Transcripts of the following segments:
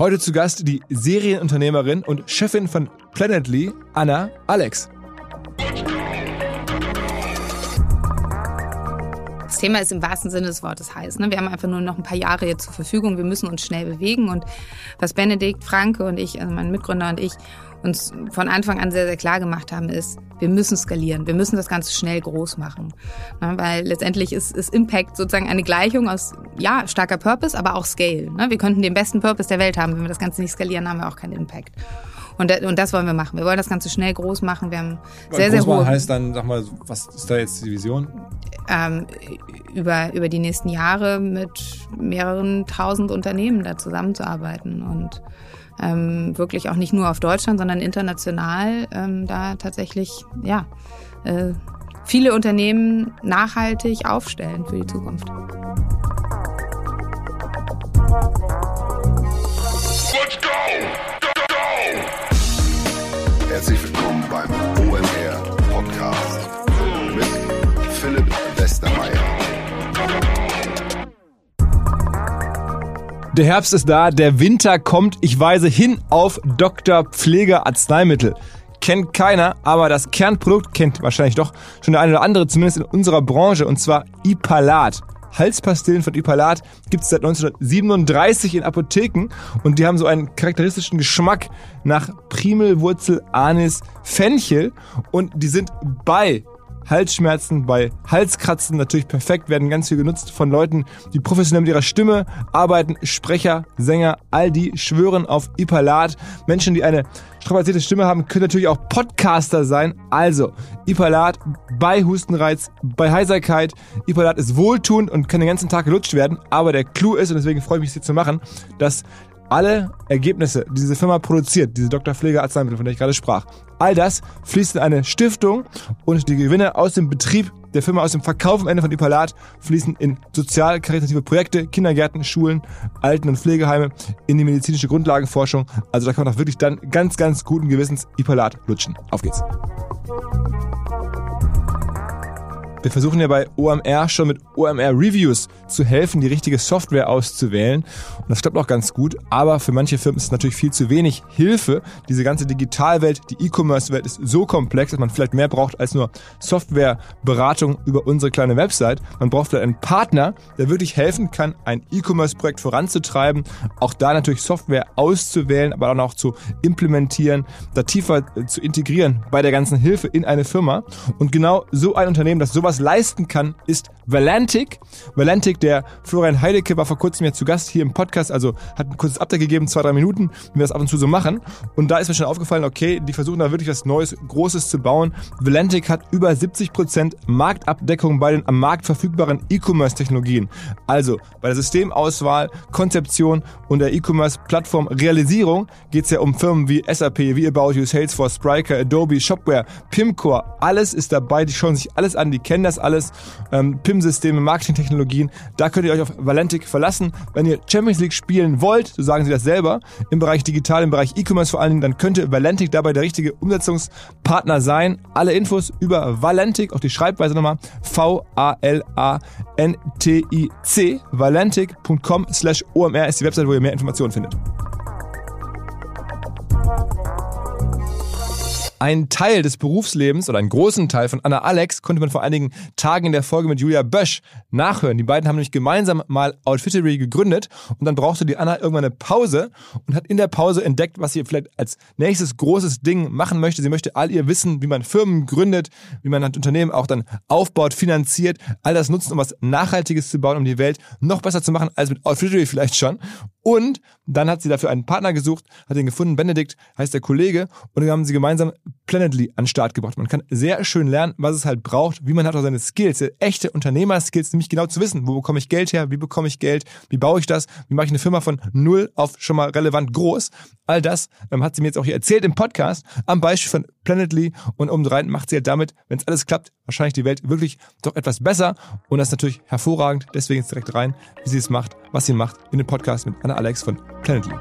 Heute zu Gast die Serienunternehmerin und Chefin von Planetly, Anna Alex. Das Thema ist im wahrsten Sinne des Wortes heiß. Ne? Wir haben einfach nur noch ein paar Jahre jetzt zur Verfügung. Wir müssen uns schnell bewegen. Und was Benedikt, Franke und ich, also mein Mitgründer und ich, uns von Anfang an sehr, sehr klar gemacht haben, ist, wir müssen skalieren. Wir müssen das Ganze schnell groß machen. Ne? Weil letztendlich ist, ist Impact sozusagen eine Gleichung aus, ja, starker Purpose, aber auch Scale. Ne? Wir könnten den besten Purpose der Welt haben. Wenn wir das Ganze nicht skalieren, haben wir auch keinen Impact. Und, und das wollen wir machen. Wir wollen das Ganze schnell groß machen. Wir haben sehr, sehr hohe... heißt dann, sag mal, was ist da jetzt die Vision? Ähm, über, über die nächsten Jahre mit mehreren tausend Unternehmen da zusammenzuarbeiten und ähm, wirklich auch nicht nur auf Deutschland, sondern international ähm, da tatsächlich ja äh, viele Unternehmen nachhaltig aufstellen für die Zukunft. Let's go! Go, go! Herzlich willkommen beim OMR Podcast mit Philipp Westermeier. Der Herbst ist da, der Winter kommt. Ich weise hin auf Dr. Pfleger Arzneimittel. Kennt keiner, aber das Kernprodukt kennt wahrscheinlich doch schon der eine oder andere, zumindest in unserer Branche, und zwar Ipalat. Halspastillen von Ipalat gibt es seit 1937 in Apotheken und die haben so einen charakteristischen Geschmack nach Primelwurzel, Anis, Fenchel und die sind bei Halsschmerzen, bei Halskratzen natürlich perfekt, werden ganz viel genutzt von Leuten, die professionell mit ihrer Stimme arbeiten, Sprecher, Sänger, all die schwören auf Ipalat. Menschen, die eine strapazierte Stimme haben, können natürlich auch Podcaster sein. Also, Ipalat bei Hustenreiz, bei Heiserkeit. Ipalat ist wohltuend und kann den ganzen Tag gelutscht werden. Aber der Clou ist, und deswegen freue ich mich, es hier zu machen, dass alle Ergebnisse, die diese Firma produziert, diese Dr. Pfleger Arzneimittel, von der ich gerade sprach, all das fließt in eine Stiftung und die Gewinne aus dem Betrieb der Firma, aus dem Verkauf am Ende von Ipalat fließen in sozial-karitative Projekte, Kindergärten, Schulen, Alten- und Pflegeheime, in die medizinische Grundlagenforschung. Also da kann man auch wirklich dann ganz, ganz guten Gewissens Ipalat lutschen. Auf geht's. Wir versuchen ja bei OMR schon mit OMR Reviews zu helfen, die richtige Software auszuwählen. Und das klappt auch ganz gut. Aber für manche Firmen ist es natürlich viel zu wenig Hilfe. Diese ganze Digitalwelt, die E-Commerce-Welt ist so komplex, dass man vielleicht mehr braucht als nur Softwareberatung über unsere kleine Website. Man braucht vielleicht einen Partner, der wirklich helfen kann, ein E-Commerce-Projekt voranzutreiben. Auch da natürlich Software auszuwählen, aber dann auch zu implementieren, da tiefer zu integrieren bei der ganzen Hilfe in eine Firma. Und genau so ein Unternehmen, das sowas sowas leisten kann, ist Valantic. Valantic, der Florian Heidecke war vor kurzem ja zu Gast hier im Podcast, also hat ein kurzes Update gegeben, zwei, drei Minuten, wie wir das ab und zu so machen. Und da ist mir schon aufgefallen, okay, die versuchen da wirklich was Neues, Großes zu bauen. Valantic hat über 70% Marktabdeckung bei den am Markt verfügbaren E-Commerce-Technologien. Also bei der Systemauswahl, Konzeption und der E-Commerce-Plattform Realisierung geht es ja um Firmen wie SAP, wie About You, Salesforce, Spryker, Adobe, Shopware, Pimcore. Alles ist dabei, die schauen sich alles an, die kennen kennen das alles. Ähm, PIM-Systeme, Marketingtechnologien. Da könnt ihr euch auf Valentic verlassen. Wenn ihr Champions League spielen wollt, so sagen sie das selber, im Bereich Digital, im Bereich E-Commerce vor allen Dingen, dann könnte Valentic dabei der richtige Umsetzungspartner sein. Alle Infos über Valentic, auch die Schreibweise nochmal, V-A-L-A-N-T-I-C, valentic.com slash OMR ist die Website, wo ihr mehr Informationen findet. Einen Teil des Berufslebens oder einen großen Teil von Anna Alex konnte man vor einigen Tagen in der Folge mit Julia Bösch nachhören. Die beiden haben nämlich gemeinsam mal Outfittery gegründet und dann brauchte die Anna irgendwann eine Pause und hat in der Pause entdeckt, was sie vielleicht als nächstes großes Ding machen möchte. Sie möchte all ihr Wissen, wie man Firmen gründet, wie man ein Unternehmen auch dann aufbaut, finanziert, all das nutzen, um was Nachhaltiges zu bauen, um die Welt noch besser zu machen als mit Outfittery vielleicht schon. Und dann hat sie dafür einen Partner gesucht, hat ihn gefunden. Benedikt heißt der Kollege. Und dann haben sie gemeinsam Planetly an den Start gebracht. Man kann sehr schön lernen, was es halt braucht, wie man hat auch seine Skills, echte Unternehmerskills, nämlich genau zu wissen, wo bekomme ich Geld her, wie bekomme ich Geld, wie baue ich das, wie mache ich eine Firma von null auf schon mal relevant groß. All das ähm, hat sie mir jetzt auch hier erzählt im Podcast am Beispiel von Planetly und obendrein macht sie halt damit, wenn es alles klappt, wahrscheinlich die Welt wirklich doch etwas besser und das ist natürlich hervorragend. Deswegen jetzt direkt rein, wie sie es macht, was sie macht in den Podcast mit Anna Alex von Planetly.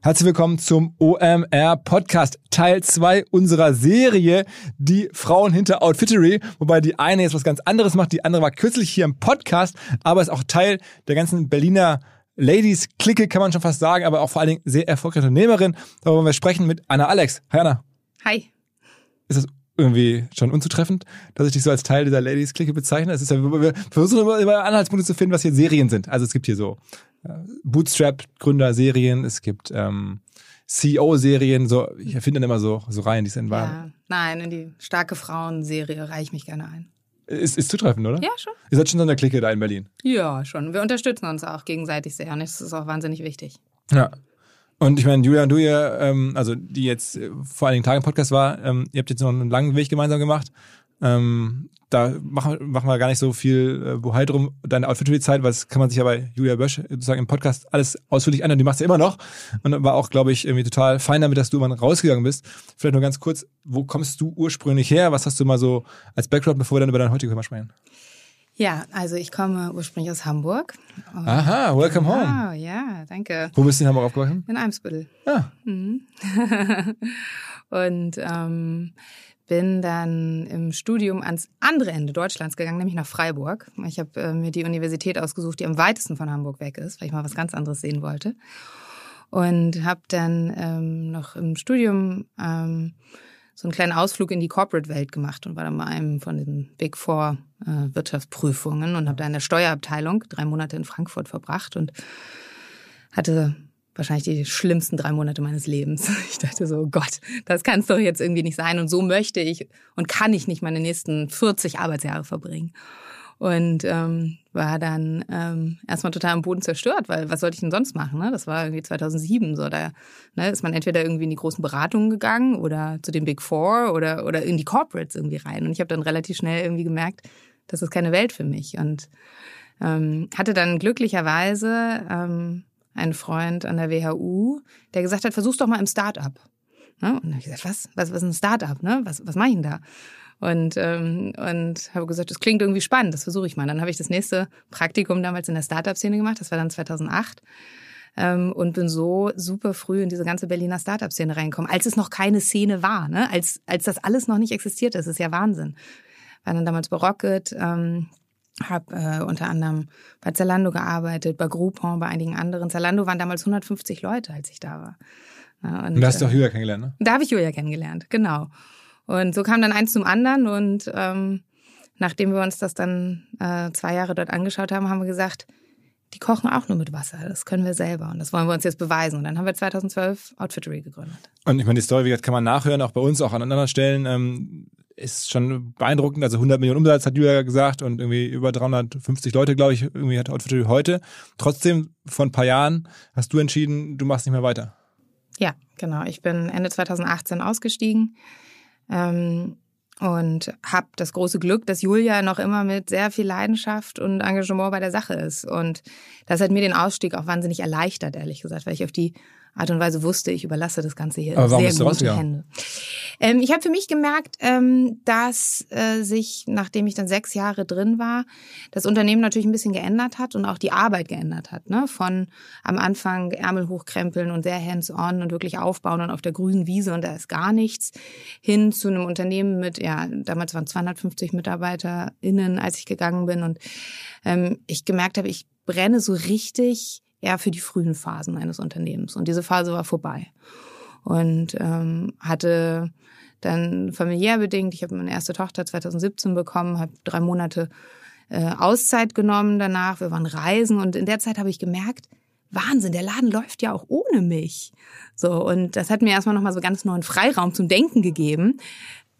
Herzlich willkommen zum OMR Podcast, Teil 2 unserer Serie, die Frauen hinter Outfittery, wobei die eine jetzt was ganz anderes macht, die andere war kürzlich hier im Podcast, aber ist auch Teil der ganzen Berliner Ladies-Clique, kann man schon fast sagen, aber auch vor allen Dingen sehr erfolgreiche Unternehmerin. Darüber wollen wir sprechen mit Anna Alex. Hi Anna. Hi. Ist das irgendwie schon unzutreffend, dass ich dich so als Teil dieser Ladies-Clique bezeichne? Es ist ja, wir versuchen immer, immer Anhaltspunkte zu finden, was hier Serien sind. Also es gibt hier so äh, Bootstrap-Gründer-Serien, es gibt ähm, CEO-Serien, so, ich erfinde dann immer so, so Reihen, die sind wahr. Ja, nein, in die starke Frauen-Serie reiche ich mich gerne ein. Ist, ist zutreffend, oder? Ja, schon. Ihr seid schon so in der Clique da in Berlin. Ja, schon. Wir unterstützen uns auch gegenseitig sehr und das ist auch wahnsinnig wichtig. Ja. Und ich meine, Julia und du ja, ähm, also die jetzt äh, vor einigen Tagen im Podcast war, ähm, ihr habt jetzt noch einen langen Weg gemeinsam gemacht. Ähm, da machen, machen wir gar nicht so viel äh, Bohai drum, deine Outfit-Zeit, weil das kann man sich ja bei Julia Bösch sozusagen im Podcast alles ausführlich und die machst du ja immer noch. Und war auch, glaube ich, irgendwie total fein damit, dass du immer rausgegangen bist. Vielleicht nur ganz kurz, wo kommst du ursprünglich her? Was hast du mal so als Background, bevor wir dann über deine heutige Firma sprechen? Ja, also ich komme ursprünglich aus Hamburg. Aha, welcome home. Wow, ja, danke. Wo bist du in Hamburg aufgewachsen? In Eimsbüttel. Ah, Mhm. und ähm, bin dann im Studium ans andere Ende Deutschlands gegangen, nämlich nach Freiburg. Ich habe äh, mir die Universität ausgesucht, die am weitesten von Hamburg weg ist, weil ich mal was ganz anderes sehen wollte. Und habe dann ähm, noch im Studium ähm, so einen kleinen Ausflug in die Corporate-Welt gemacht und war dann bei einem von den Big Four äh, Wirtschaftsprüfungen und habe da in der Steuerabteilung drei Monate in Frankfurt verbracht und hatte wahrscheinlich die schlimmsten drei Monate meines Lebens. Ich dachte so, oh Gott, das kann es doch jetzt irgendwie nicht sein und so möchte ich und kann ich nicht meine nächsten 40 Arbeitsjahre verbringen. Und ähm, war dann ähm, erstmal total am Boden zerstört, weil was sollte ich denn sonst machen? Ne? Das war irgendwie 2007 so. Da ne, ist man entweder irgendwie in die großen Beratungen gegangen oder zu den Big Four oder, oder in die Corporates irgendwie rein. Und ich habe dann relativ schnell irgendwie gemerkt, das ist keine Welt für mich. Und ähm, hatte dann glücklicherweise ähm, einen Freund an der WHU, der gesagt hat, versuch's doch mal im Start-up. Ne? Und dann habe ich gesagt, was? Was, was ist ein Start-up? Ne? Was, was mache ich denn da? Und, ähm, und habe gesagt, das klingt irgendwie spannend, das versuche ich mal. Dann habe ich das nächste Praktikum damals in der Startup-Szene gemacht, das war dann 2008. Ähm, und bin so super früh in diese ganze Berliner Startup-Szene reingekommen, als es noch keine Szene war, ne? als, als das alles noch nicht existiert. Das ist ja Wahnsinn. War dann damals bei Rocket, ähm, habe äh, unter anderem bei Zalando gearbeitet, bei Groupon, bei einigen anderen. Zalando waren damals 150 Leute, als ich da war. Ja, und da hast du auch Julia kennengelernt, ne? Da habe ich Julia kennengelernt, genau. Und so kam dann eins zum anderen und ähm, nachdem wir uns das dann äh, zwei Jahre dort angeschaut haben, haben wir gesagt, die kochen auch nur mit Wasser, das können wir selber und das wollen wir uns jetzt beweisen. Und dann haben wir 2012 Outfittery gegründet. Und ich meine, die Story, wie gesagt, kann man nachhören, auch bei uns, auch an anderen Stellen. Ähm, ist schon beeindruckend. Also 100 Millionen Umsatz hat Julia gesagt und irgendwie über 350 Leute, glaube ich, irgendwie hat Outfittery heute. Trotzdem, vor ein paar Jahren hast du entschieden, du machst nicht mehr weiter. Ja, genau. Ich bin Ende 2018 ausgestiegen ähm, und habe das große Glück, dass Julia noch immer mit sehr viel Leidenschaft und Engagement bei der Sache ist. Und das hat mir den Ausstieg auch wahnsinnig erleichtert, ehrlich gesagt, weil ich auf die Art und Weise wusste, ich überlasse das Ganze hier Aber warum sehr bist du gute? Hände. Ähm, ich habe für mich gemerkt, ähm, dass äh, sich, nachdem ich dann sechs Jahre drin war, das Unternehmen natürlich ein bisschen geändert hat und auch die Arbeit geändert hat. Ne? Von am Anfang Ärmel hochkrempeln und sehr hands-on und wirklich aufbauen und auf der grünen Wiese und da ist gar nichts, hin zu einem Unternehmen mit, ja, damals waren 250 MitarbeiterInnen, als ich gegangen bin und ähm, ich gemerkt habe, ich brenne so richtig eher für die frühen Phasen eines Unternehmens. Und diese Phase war vorbei. Und ähm, hatte dann familiär bedingt, ich habe meine erste Tochter 2017 bekommen, habe drei Monate äh, Auszeit genommen danach. Wir waren reisen und in der Zeit habe ich gemerkt, Wahnsinn, der Laden läuft ja auch ohne mich. So, und das hat mir erstmal nochmal so ganz neuen Freiraum zum Denken gegeben.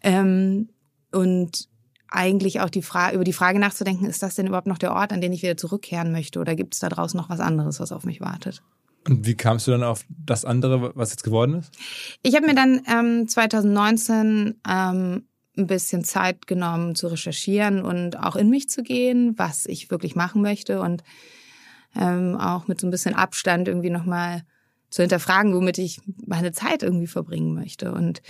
Ähm, und eigentlich auch die Frage, über die Frage nachzudenken, ist das denn überhaupt noch der Ort, an den ich wieder zurückkehren möchte? Oder gibt es da draußen noch was anderes, was auf mich wartet? Und wie kamst du dann auf das andere, was jetzt geworden ist? Ich habe mir dann ähm, 2019 ähm, ein bisschen Zeit genommen zu recherchieren und auch in mich zu gehen, was ich wirklich machen möchte und ähm, auch mit so ein bisschen Abstand irgendwie nochmal zu hinterfragen, womit ich meine Zeit irgendwie verbringen möchte. Und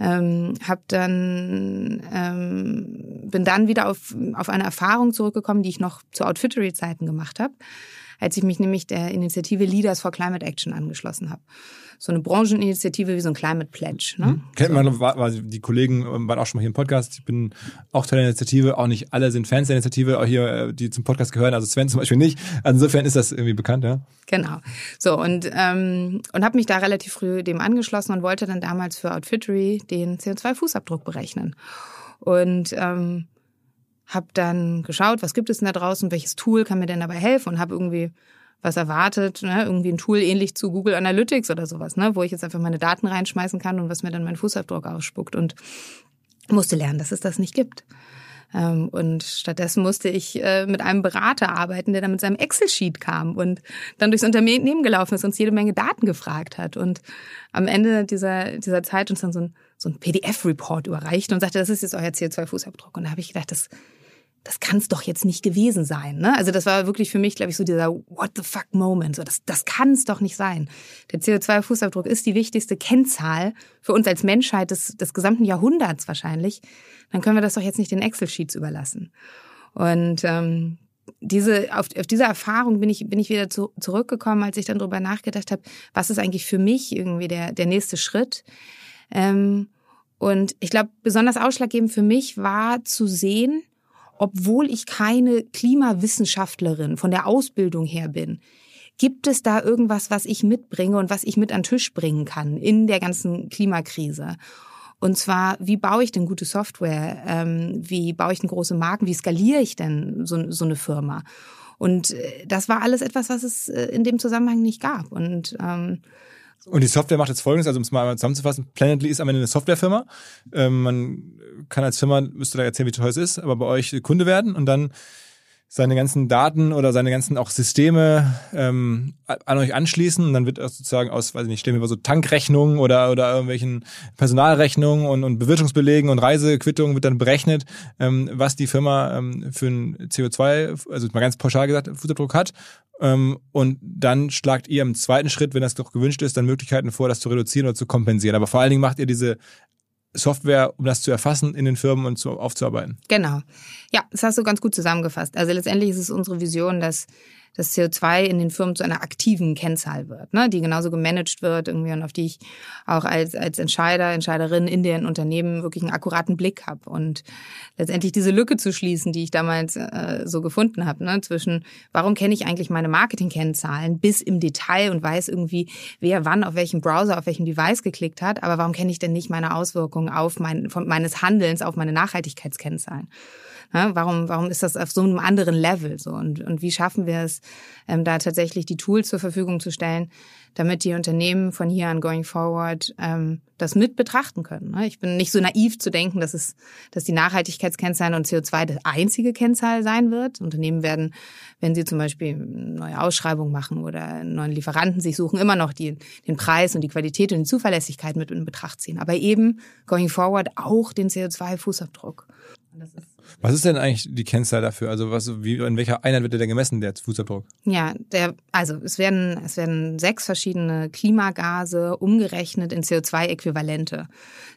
ähm, habe dann ähm, bin dann wieder auf auf eine Erfahrung zurückgekommen, die ich noch zu Outfittery-Zeiten gemacht habe. Als ich mich nämlich der Initiative Leaders for Climate Action angeschlossen habe so eine Brancheninitiative wie so ein Climate Pledge. Ne? Mhm. Kennt man, war, war, die Kollegen ähm, waren auch schon mal hier im Podcast. Ich bin auch Teil der Initiative. Auch nicht alle sind Fans der Initiative, auch hier, äh, die zum Podcast gehören. Also Sven zum Beispiel nicht. Also insofern ist das irgendwie bekannt, ja. Genau. So und ähm, und habe mich da relativ früh dem angeschlossen und wollte dann damals für Outfittery den CO2-Fußabdruck berechnen und ähm, habe dann geschaut, was gibt es denn da draußen, welches Tool kann mir denn dabei helfen und habe irgendwie was erwartet, ne? irgendwie ein Tool ähnlich zu Google Analytics oder sowas, ne? wo ich jetzt einfach meine Daten reinschmeißen kann und was mir dann mein Fußabdruck ausspuckt und musste lernen, dass es das nicht gibt. Ähm, und stattdessen musste ich äh, mit einem Berater arbeiten, der dann mit seinem Excel-Sheet kam und dann durchs Unternehmen gelaufen ist, uns jede Menge Daten gefragt hat und am Ende dieser, dieser Zeit uns dann so ein, so ein PDF-Report überreicht und sagte, das ist jetzt euer CO2-Fußabdruck. Und da habe ich gedacht, das das kann es doch jetzt nicht gewesen sein. Ne? Also das war wirklich für mich, glaube ich, so dieser What the fuck Moment. So, das das kann es doch nicht sein. Der CO2-Fußabdruck ist die wichtigste Kennzahl für uns als Menschheit des, des gesamten Jahrhunderts wahrscheinlich. Dann können wir das doch jetzt nicht den Excel-Sheets überlassen. Und ähm, diese, auf, auf diese Erfahrung bin ich, bin ich wieder zu, zurückgekommen, als ich dann darüber nachgedacht habe, was ist eigentlich für mich irgendwie der, der nächste Schritt. Ähm, und ich glaube, besonders ausschlaggebend für mich war zu sehen, obwohl ich keine Klimawissenschaftlerin von der Ausbildung her bin, gibt es da irgendwas, was ich mitbringe und was ich mit an den Tisch bringen kann in der ganzen Klimakrise? Und zwar, wie baue ich denn gute Software? Ähm, wie baue ich denn große Marken? Wie skaliere ich denn so, so eine Firma? Und äh, das war alles etwas, was es äh, in dem Zusammenhang nicht gab. Und ähm, und die Software macht jetzt folgendes, also um es mal zusammenzufassen, Planetly ist am Ende eine Softwarefirma. Ähm, man kann als Firma, müsste da erzählen, wie teuer es ist, aber bei euch Kunde werden und dann seine ganzen Daten oder seine ganzen auch Systeme ähm, an euch anschließen und dann wird sozusagen aus, weiß ich nicht, stellen wir mal so Tankrechnungen oder oder irgendwelchen Personalrechnungen und, und Bewirtungsbelegen und Reisequittungen wird dann berechnet, ähm, was die Firma ähm, für ein CO2, also mal ganz pauschal gesagt, Fußabdruck hat ähm, und dann schlagt ihr im zweiten Schritt, wenn das doch gewünscht ist, dann Möglichkeiten vor, das zu reduzieren oder zu kompensieren. Aber vor allen Dingen macht ihr diese Software, um das zu erfassen in den Firmen und zu, aufzuarbeiten. Genau. Ja, das hast du ganz gut zusammengefasst. Also letztendlich ist es unsere Vision, dass dass CO2 in den Firmen zu einer aktiven Kennzahl wird, ne, die genauso gemanagt wird irgendwie und auf die ich auch als, als Entscheider, Entscheiderin in den Unternehmen wirklich einen akkuraten Blick habe. Und letztendlich diese Lücke zu schließen, die ich damals äh, so gefunden habe, ne, zwischen warum kenne ich eigentlich meine Marketing-Kennzahlen bis im Detail und weiß irgendwie, wer wann auf welchem Browser, auf welchem Device geklickt hat, aber warum kenne ich denn nicht meine Auswirkungen auf mein, von meines Handelns auf meine Nachhaltigkeitskennzahlen? Ja, warum, warum ist das auf so einem anderen Level so? Und, und wie schaffen wir es, ähm, da tatsächlich die Tools zur Verfügung zu stellen, damit die Unternehmen von hier an going forward ähm, das mit betrachten können. Ne? Ich bin nicht so naiv zu denken, dass es, dass die Nachhaltigkeitskennzahlen und CO2 das einzige Kennzahl sein wird. Unternehmen werden, wenn sie zum Beispiel neue Ausschreibung machen oder einen neuen Lieferanten sich suchen, immer noch die, den Preis und die Qualität und die Zuverlässigkeit mit in Betracht ziehen. Aber eben going forward auch den CO2-Fußabdruck. Das ist was ist denn eigentlich die Kennzahl dafür? Also was, wie, in welcher Einheit wird der denn gemessen, der Fußabdruck? Ja, der, also es werden, es werden sechs verschiedene Klimagase umgerechnet in CO2-Äquivalente.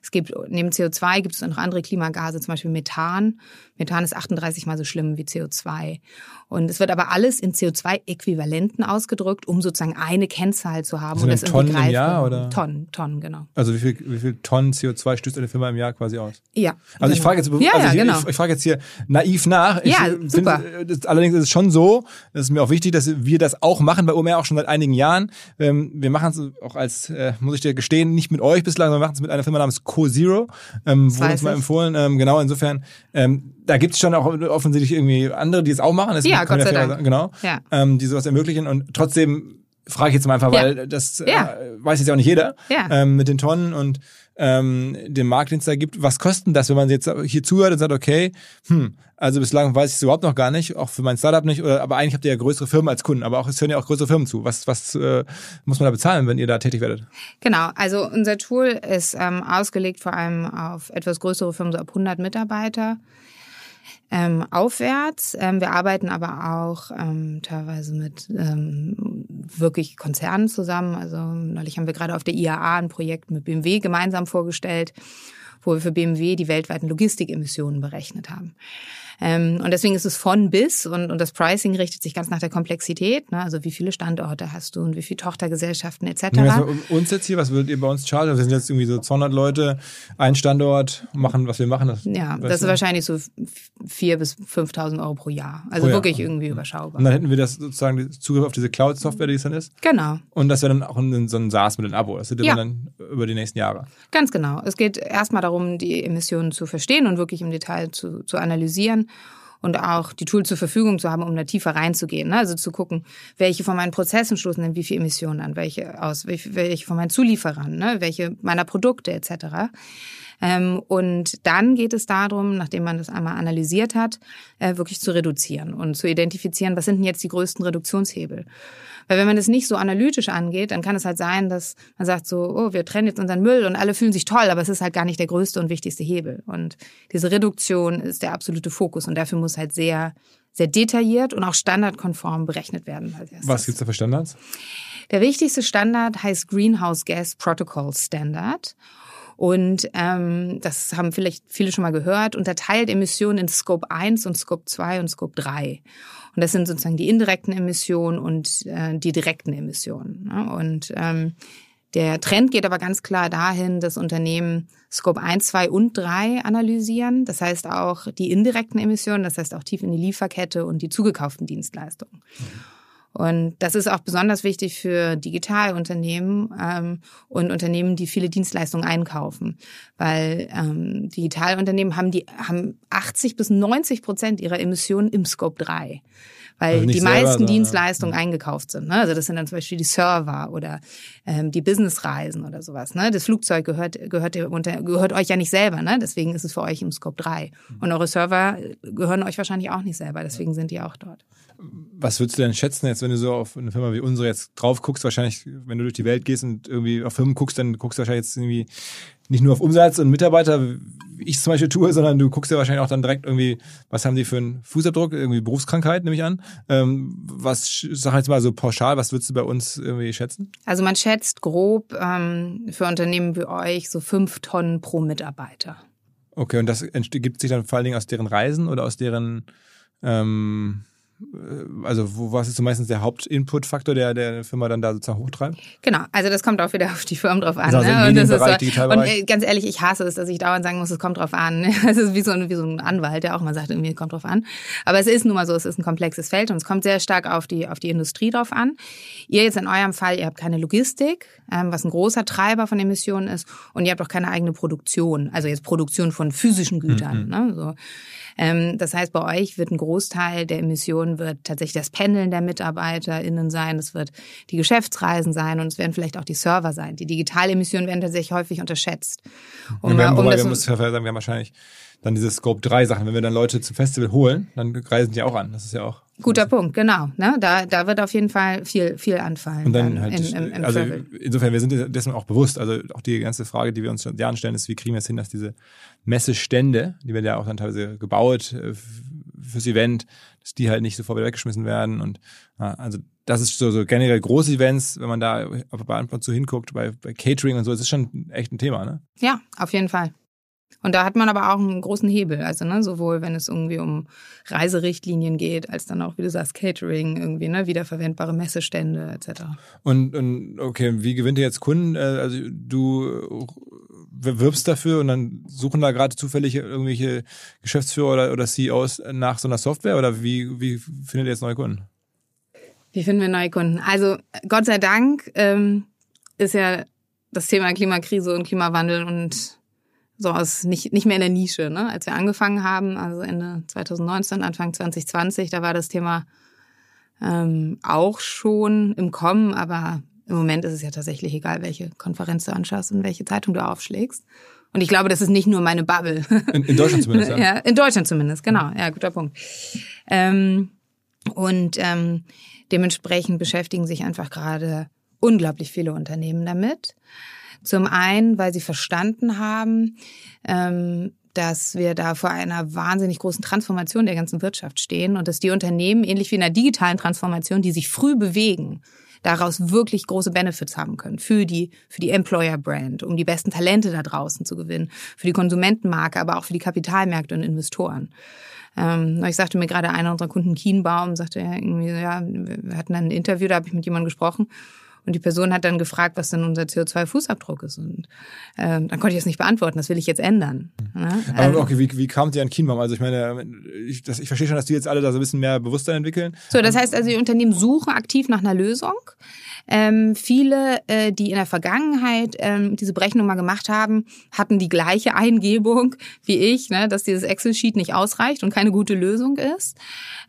Es gibt, neben CO2 gibt es noch andere Klimagase, zum Beispiel Methan. Methan ist 38 mal so schlimm wie CO2. Und es wird aber alles in CO2-Äquivalenten ausgedrückt, um sozusagen eine Kennzahl zu haben. Also und das Tonnen im Jahr, oder? Tonnen, Tonnen, genau. Also wie viel, wie viel Tonnen CO2 stößt eine Firma im Jahr quasi aus? Ja. Also genau. ich frage jetzt, ja, also ja, ich, genau. ich, ich frage jetzt hier naiv nach. Ich ja, super. Find, äh, allerdings ist es schon so, das ist mir auch wichtig, dass wir das auch machen bei OMR auch schon seit einigen Jahren. Ähm, wir machen es auch als, äh, muss ich dir gestehen, nicht mit euch bislang, sondern wir machen es mit einer Firma namens Co-Zero. Ähm, wurde uns mal empfohlen. Ähm, genau, insofern, ähm, da gibt es schon auch offensichtlich irgendwie andere, die es auch machen. Das ja, Gott sei Dank. Genau ja. ähm, die sowas ermöglichen. Und trotzdem frage ich jetzt mal einfach, weil das äh, ja. weiß jetzt auch nicht jeder ja. ähm, mit den Tonnen und ähm, den es da gibt. Was kosten das, wenn man jetzt hier zuhört und sagt, okay, hm, also bislang weiß ich es überhaupt noch gar nicht, auch für mein Startup nicht, oder aber eigentlich habt ihr ja größere Firmen als Kunden, aber auch es hören ja auch größere Firmen zu. Was, was äh, muss man da bezahlen, wenn ihr da tätig werdet? Genau, also unser Tool ist ähm, ausgelegt vor allem auf etwas größere Firmen, so ab 100 Mitarbeiter ähm, aufwärts. Ähm, wir arbeiten aber auch ähm, teilweise mit ähm, wirklich Konzernen zusammen. Also neulich haben wir gerade auf der IAA ein Projekt mit BMW gemeinsam vorgestellt, wo wir für BMW die weltweiten Logistikemissionen berechnet haben. Ähm, und deswegen ist es von bis und, und das Pricing richtet sich ganz nach der Komplexität. Ne? Also wie viele Standorte hast du und wie viele Tochtergesellschaften etc. Ja, uns jetzt hier, was würdet ihr bei uns chargen? Wir sind jetzt irgendwie so 200 Leute, ein Standort, machen, was wir machen. Das, ja, das ist du? wahrscheinlich so 4.000 bis 5.000 Euro pro Jahr. Also pro wirklich irgendwie überschaubar. Und dann hätten wir das sozusagen Zugriff auf diese Cloud-Software, die es dann ist? Genau. Und das wäre dann auch ein, so ein SaaS mit einem Abo. Das hätte ja. dann über die nächsten Jahre. Ganz genau. Es geht erstmal darum, die Emissionen zu verstehen und wirklich im Detail zu, zu analysieren und auch die Tools zur Verfügung zu haben, um da tiefer reinzugehen. Ne? Also zu gucken, welche von meinen Prozessen stoßen denn wie viel Emissionen an, welche aus, welche von meinen Zulieferern, ne? welche meiner Produkte etc. Ähm, und dann geht es darum, nachdem man das einmal analysiert hat, äh, wirklich zu reduzieren und zu identifizieren, was sind denn jetzt die größten Reduktionshebel. Weil wenn man das nicht so analytisch angeht, dann kann es halt sein, dass man sagt so, oh, wir trennen jetzt unseren Müll und alle fühlen sich toll, aber es ist halt gar nicht der größte und wichtigste Hebel. Und diese Reduktion ist der absolute Fokus und dafür muss halt sehr, sehr detailliert und auch standardkonform berechnet werden. Was gibt's da für Standards? Der wichtigste Standard heißt Greenhouse Gas Protocol Standard. Und ähm, das haben vielleicht viele schon mal gehört, unterteilt Emissionen in Scope 1 und Scope 2 und Scope 3. Und das sind sozusagen die indirekten Emissionen und äh, die direkten Emissionen. Ne? Und ähm, der Trend geht aber ganz klar dahin, dass Unternehmen Scope 1, 2 und 3 analysieren. Das heißt auch die indirekten Emissionen, das heißt auch tief in die Lieferkette und die zugekauften Dienstleistungen. Mhm. Und das ist auch besonders wichtig für Digitalunternehmen ähm, und Unternehmen, die viele Dienstleistungen einkaufen, weil ähm, Digitalunternehmen haben die haben 80 bis 90 Prozent ihrer Emissionen im Scope 3 weil also die meisten Dienstleistungen ja. eingekauft sind. Ne? Also das sind dann zum Beispiel die Server oder ähm, die Businessreisen oder sowas. Ne? Das Flugzeug gehört, gehört, unter, gehört euch ja nicht selber, ne? deswegen ist es für euch im Scope 3. Und eure Server gehören euch wahrscheinlich auch nicht selber, deswegen sind die auch dort. Was würdest du denn schätzen jetzt, wenn du so auf eine Firma wie unsere jetzt drauf guckst? Wahrscheinlich, wenn du durch die Welt gehst und irgendwie auf Firmen guckst, dann guckst du wahrscheinlich jetzt irgendwie nicht nur auf Umsatz und Mitarbeiter, wie ich es zum Beispiel tue, sondern du guckst ja wahrscheinlich auch dann direkt irgendwie, was haben die für einen Fußabdruck, irgendwie Berufskrankheit, nehme ich an. Ähm, was, sag jetzt mal so pauschal, was würdest du bei uns irgendwie schätzen? Also man schätzt grob ähm, für Unternehmen wie euch so fünf Tonnen pro Mitarbeiter. Okay, und das ergibt sich dann vor allen Dingen aus deren Reisen oder aus deren ähm, äh, also wo, was ist so meistens der Hauptinputfaktor, der der Firma dann da sozusagen hochtreibt? Genau, also das kommt auch wieder auf die Firmen drauf an. Also ne? und, das ist so, und äh, ganz ehrlich, ich hasse es, dass ich dauernd sagen muss, es kommt drauf an. Es ist wie so, ein, wie so ein Anwalt, der auch immer sagt, irgendwie kommt drauf an. Aber es ist nun mal so, es ist ein komplexes Feld und es kommt sehr stark auf die, auf die Industrie drauf an. Ihr jetzt in eurem Fall, ihr habt keine Logistik, ähm, was ein großer Treiber von Emissionen ist und ihr habt auch keine eigene Produktion, also jetzt Produktion von physischen Gütern. Mhm. Ne? So. Ähm, das heißt, bei euch wird ein Großteil der Emissionen wird tatsächlich das Pendeln der MitarbeiterInnen sein, es wird die Geschäftsreisen sein und es werden vielleicht auch die Server sein. Die Digitalemissionen werden tatsächlich häufig unterschätzt. Um, wir haben, um wir müssen ja sagen, wir haben wahrscheinlich dann diese Scope 3 Sachen. Wenn wir dann Leute zum Festival holen, dann reisen die auch an. Das ist ja auch. Guter Punkt, genau. Ne? Da, da wird auf jeden Fall viel, viel anfallen. Und dann halt, im, im, im also Travel. insofern, wir sind dessen auch bewusst. Also auch die ganze Frage, die wir uns seit Jahren stellen, ist, wie kriegen wir es hin, dass diese Messestände, die werden ja auch dann teilweise gebaut äh, fürs Event, dass die halt nicht sofort wieder weggeschmissen werden. Und also das ist so, so generell große Events, wenn man da bei Antwort so hinguckt, bei, bei Catering und so, das ist schon echt ein Thema, ne? Ja, auf jeden Fall. Und da hat man aber auch einen großen Hebel, also ne, sowohl wenn es irgendwie um Reiserichtlinien geht, als dann auch, wie du sagst, Catering, irgendwie, ne, wiederverwendbare Messestände etc. Und, und okay, wie gewinnt ihr jetzt Kunden? Äh, also du wirbst dafür und dann suchen da gerade zufällig irgendwelche Geschäftsführer oder, oder CEOs nach so einer Software oder wie, wie findet ihr jetzt neue Kunden? Wie finden wir neue Kunden? Also Gott sei Dank ähm, ist ja das Thema Klimakrise und Klimawandel und so aus nicht, nicht mehr in der Nische. Ne? Als wir angefangen haben, also Ende 2019, Anfang 2020, da war das Thema ähm, auch schon im Kommen, aber im Moment ist es ja tatsächlich egal, welche Konferenz du anschaust und welche Zeitung du aufschlägst. Und ich glaube, das ist nicht nur meine Bubble. In, in Deutschland zumindest. Ja. ja, in Deutschland zumindest, genau. Ja, guter Punkt. Ähm, und ähm, dementsprechend beschäftigen sich einfach gerade unglaublich viele Unternehmen damit. Zum einen, weil sie verstanden haben, ähm, dass wir da vor einer wahnsinnig großen Transformation der ganzen Wirtschaft stehen und dass die Unternehmen, ähnlich wie in einer digitalen Transformation, die sich früh bewegen, daraus wirklich große Benefits haben können für die, für die Employer Brand, um die besten Talente da draußen zu gewinnen, für die Konsumentenmarke, aber auch für die Kapitalmärkte und Investoren. Ähm, ich sagte mir gerade einer unserer Kunden, Kienbaum, sagte er irgendwie, ja, wir hatten ein Interview, da habe ich mit jemandem gesprochen und die Person hat dann gefragt, was denn unser CO2-Fußabdruck ist. Und ähm, dann konnte ich das nicht beantworten, das will ich jetzt ändern. Ne? Aber ähm, okay, wie, wie kamt ihr an Kienbaum? Also ich meine, ich, das, ich verstehe schon, dass die jetzt alle da so ein bisschen mehr Bewusstsein entwickeln. So, das heißt also, die Unternehmen suchen aktiv nach einer Lösung. Ähm, viele, äh, die in der Vergangenheit ähm, diese Berechnung mal gemacht haben, hatten die gleiche Eingebung wie ich, ne, dass dieses Excel-Sheet nicht ausreicht und keine gute Lösung ist.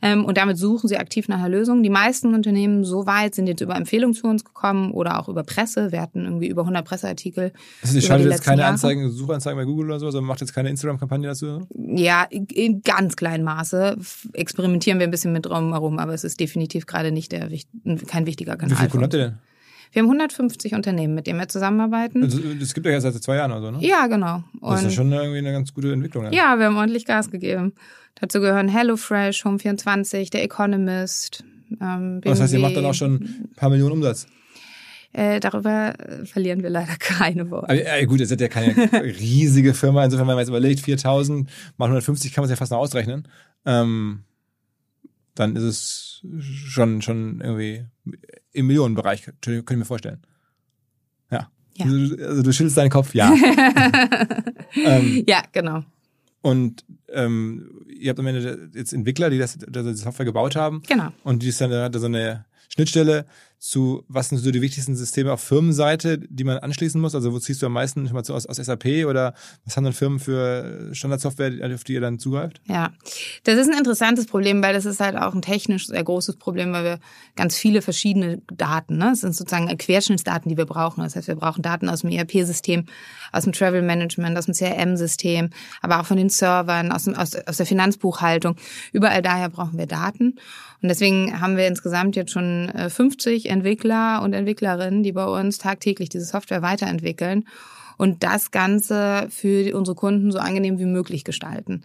Ähm, und damit suchen sie aktiv nach einer Lösung. Die meisten Unternehmen so weit sind jetzt über Empfehlungen zu uns gekommen oder auch über Presse. Wir hatten irgendwie über 100 Presseartikel. Also ihr schaltet jetzt keine Jahre. Anzeigen, Suchanzeigen bei Google oder so, sondern macht jetzt keine Instagram-Kampagne dazu? Ja, in ganz kleinem Maße experimentieren wir ein bisschen mit drum herum, aber es ist definitiv gerade nicht der kein wichtiger Kanal. Wie viele Kunden habt ihr denn? Wir haben 150 Unternehmen, mit denen wir zusammenarbeiten. Also, das gibt ja seit zwei Jahren oder so, ne? Ja, genau. Und das ist ja schon irgendwie eine ganz gute Entwicklung. Ja. ja, wir haben ordentlich Gas gegeben. Dazu gehören HelloFresh, Home24, der Economist. Ähm, das heißt, ihr macht dann auch schon ein paar Millionen Umsatz? Äh, darüber äh, verlieren wir leider keine Worte. Aber, äh, gut, ihr seid ja keine riesige Firma. Insofern, wenn man jetzt überlegt, 4000 mal 150 kann man es ja fast noch ausrechnen. Ähm, dann ist es schon, schon irgendwie im Millionenbereich, könnte ich mir vorstellen. Ja. ja. Also, also, du schüttelst deinen Kopf, ja. ähm, ja, genau. Und ähm, ihr habt am Ende jetzt Entwickler, die das, das Software gebaut haben. Genau. Und die ist dann da so eine Schnittstelle zu, was sind so die wichtigsten Systeme auf Firmenseite, die man anschließen muss? Also wo ziehst du am meisten Informationen aus, aus SAP oder was haben dann Firmen für Standardsoftware, auf die ihr dann zugreift? Ja, das ist ein interessantes Problem, weil das ist halt auch ein technisch sehr großes Problem, weil wir ganz viele verschiedene Daten, ne? das sind sozusagen Querschnittsdaten, die wir brauchen. Das heißt, wir brauchen Daten aus dem ERP-System, aus dem Travel Management, aus dem CRM-System, aber auch von den Servern, aus, dem, aus, aus der Finanzbuchhaltung. Überall daher brauchen wir Daten. Und deswegen haben wir insgesamt jetzt schon 50 äh, Entwickler und Entwicklerinnen, die bei uns tagtäglich diese Software weiterentwickeln und das Ganze für unsere Kunden so angenehm wie möglich gestalten.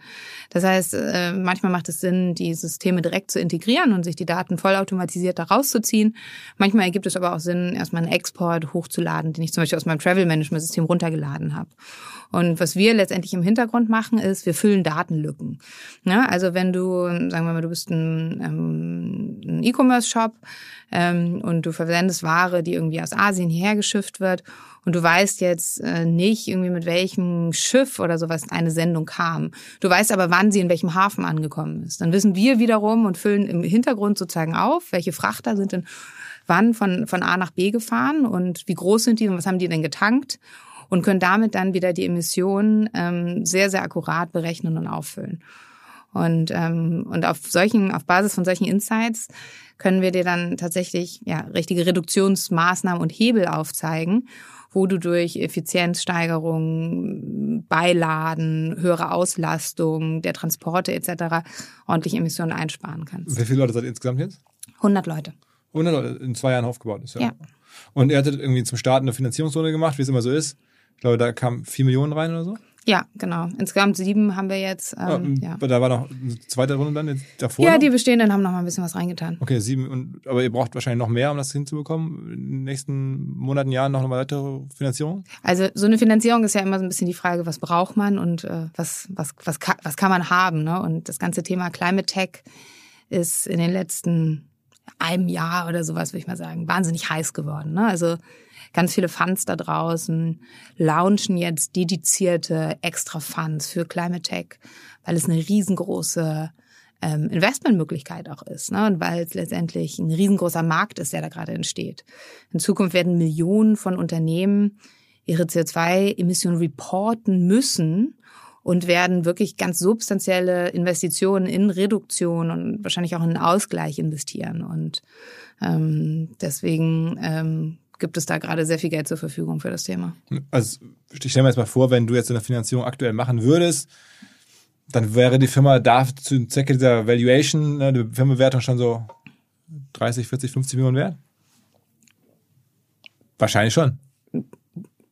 Das heißt, äh, manchmal macht es Sinn, die Systeme direkt zu integrieren und sich die Daten vollautomatisiert da rauszuziehen. Manchmal ergibt es aber auch Sinn, erstmal einen Export hochzuladen, den ich zum Beispiel aus meinem Travel Management System runtergeladen habe. Und was wir letztendlich im Hintergrund machen, ist, wir füllen Datenlücken. Ja, also wenn du, sagen wir mal, du bist ein, ähm, ein E-Commerce-Shop ähm, und du verwendest Ware, die irgendwie aus Asien hierher geschifft wird und du weißt jetzt äh, nicht irgendwie mit welchem Schiff oder sowas eine Sendung kam. Du weißt aber, wann sie in welchem Hafen angekommen ist. Dann wissen wir wiederum und füllen im Hintergrund sozusagen auf, welche Frachter sind denn wann von, von A nach B gefahren und wie groß sind die und was haben die denn getankt und können damit dann wieder die Emissionen ähm, sehr, sehr akkurat berechnen und auffüllen. Und, ähm, und auf solchen, auf Basis von solchen Insights können wir dir dann tatsächlich ja, richtige Reduktionsmaßnahmen und Hebel aufzeigen, wo du durch Effizienzsteigerung, Beiladen, höhere Auslastung der Transporte etc. ordentlich Emissionen einsparen kannst. Wie viele Leute seid ihr insgesamt jetzt? 100 Leute. 100 Leute in zwei Jahren aufgebaut ist, ja. ja. Und er hat irgendwie zum Start eine Finanzierungsrunde gemacht, wie es immer so ist. Ich glaube, da kamen vier Millionen rein oder so. Ja, genau. Insgesamt sieben haben wir jetzt. Ähm, ja, ja. Da war noch eine zweite Runde dann davor. Ja, noch? die bestehenden haben noch mal ein bisschen was reingetan. Okay, sieben. Und, aber ihr braucht wahrscheinlich noch mehr, um das hinzubekommen. In den nächsten Monaten, Jahren noch eine weitere Finanzierung? Also so eine Finanzierung ist ja immer so ein bisschen die Frage, was braucht man und äh, was, was, was, kann, was kann man haben. Ne? Und das ganze Thema Climate Tech ist in den letzten einem Jahr oder sowas, würde ich mal sagen, wahnsinnig heiß geworden. Ne? Also ganz viele Funds da draußen launchen jetzt dedizierte extra Funds für Climate Tech, weil es eine riesengroße ähm, Investmentmöglichkeit auch ist ne? und weil es letztendlich ein riesengroßer Markt ist, der da gerade entsteht. In Zukunft werden Millionen von Unternehmen ihre CO2-Emissionen reporten müssen und werden wirklich ganz substanzielle Investitionen in Reduktion und wahrscheinlich auch in Ausgleich investieren. Und ähm, deswegen ähm, gibt es da gerade sehr viel Geld zur Verfügung für das Thema. Also ich stelle mir jetzt mal vor, wenn du jetzt eine Finanzierung aktuell machen würdest, dann wäre die Firma da zu Zwecke dieser Valuation, ne, die Firmenbewertung schon so 30, 40, 50 Millionen wert? Wahrscheinlich schon.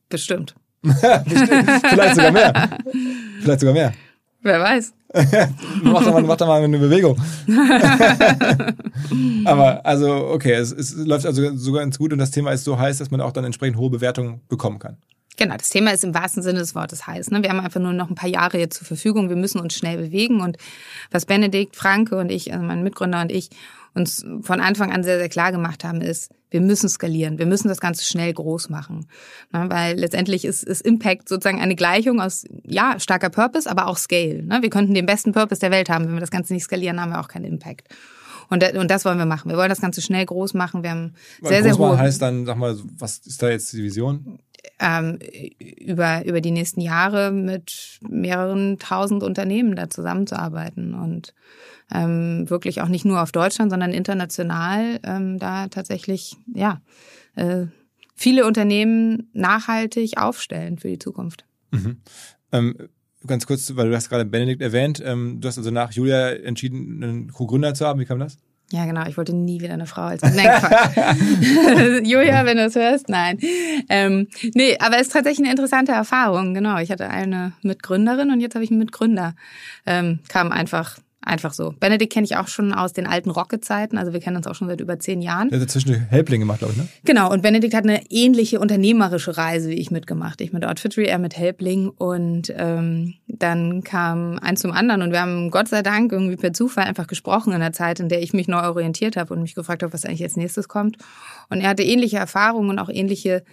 Bestimmt. Bestimmt. Vielleicht sogar mehr. Vielleicht sogar mehr. Wer weiß. mach, doch mal, mach doch mal eine Bewegung. Aber also, okay, es, es läuft also sogar ganz gut und das Thema ist so heiß, dass man auch dann entsprechend hohe Bewertungen bekommen kann. Genau, das Thema ist im wahrsten Sinne des Wortes heiß. Ne? Wir haben einfach nur noch ein paar Jahre jetzt zur Verfügung. Wir müssen uns schnell bewegen. Und was Benedikt, Franke und ich, also mein Mitgründer und ich, uns von Anfang an sehr, sehr klar gemacht haben, ist, wir müssen skalieren. Wir müssen das Ganze schnell groß machen. Ne? Weil letztendlich ist, ist Impact sozusagen eine Gleichung aus, ja, starker Purpose, aber auch Scale. Ne? Wir könnten den besten Purpose der Welt haben. Wenn wir das Ganze nicht skalieren, haben wir auch keinen Impact. Und, und das wollen wir machen. Wir wollen das Ganze schnell groß machen. Wir haben sehr, sehr hohe... heißt dann, sag mal, was ist da jetzt die Vision? Ähm, über, über die nächsten Jahre mit mehreren tausend Unternehmen da zusammenzuarbeiten und ähm, wirklich auch nicht nur auf Deutschland, sondern international ähm, da tatsächlich, ja, äh, viele Unternehmen nachhaltig aufstellen für die Zukunft. Mhm. Ähm, ganz kurz, weil du hast gerade Benedikt erwähnt, ähm, du hast also nach Julia entschieden, einen Co-Gründer zu haben. Wie kam das? Ja, genau. Ich wollte nie wieder eine Frau als. Nein, Quatsch. Julia, wenn du es hörst, nein. Ähm, nee, aber es ist tatsächlich eine interessante Erfahrung. Genau. Ich hatte eine Mitgründerin und jetzt habe ich einen Mitgründer. Ähm, kam einfach Einfach so. Benedikt kenne ich auch schon aus den alten Rocket-Zeiten. Also wir kennen uns auch schon seit über zehn Jahren. Der hat dazwischen Helpling gemacht, glaube ich, ne? Genau. Und Benedikt hat eine ähnliche unternehmerische Reise wie ich mitgemacht. Ich mit Outfittery, er mit Helpling. Und ähm, dann kam eins zum anderen. Und wir haben Gott sei Dank irgendwie per Zufall einfach gesprochen in der Zeit, in der ich mich neu orientiert habe und mich gefragt habe, was eigentlich als nächstes kommt. Und er hatte ähnliche Erfahrungen und auch ähnliche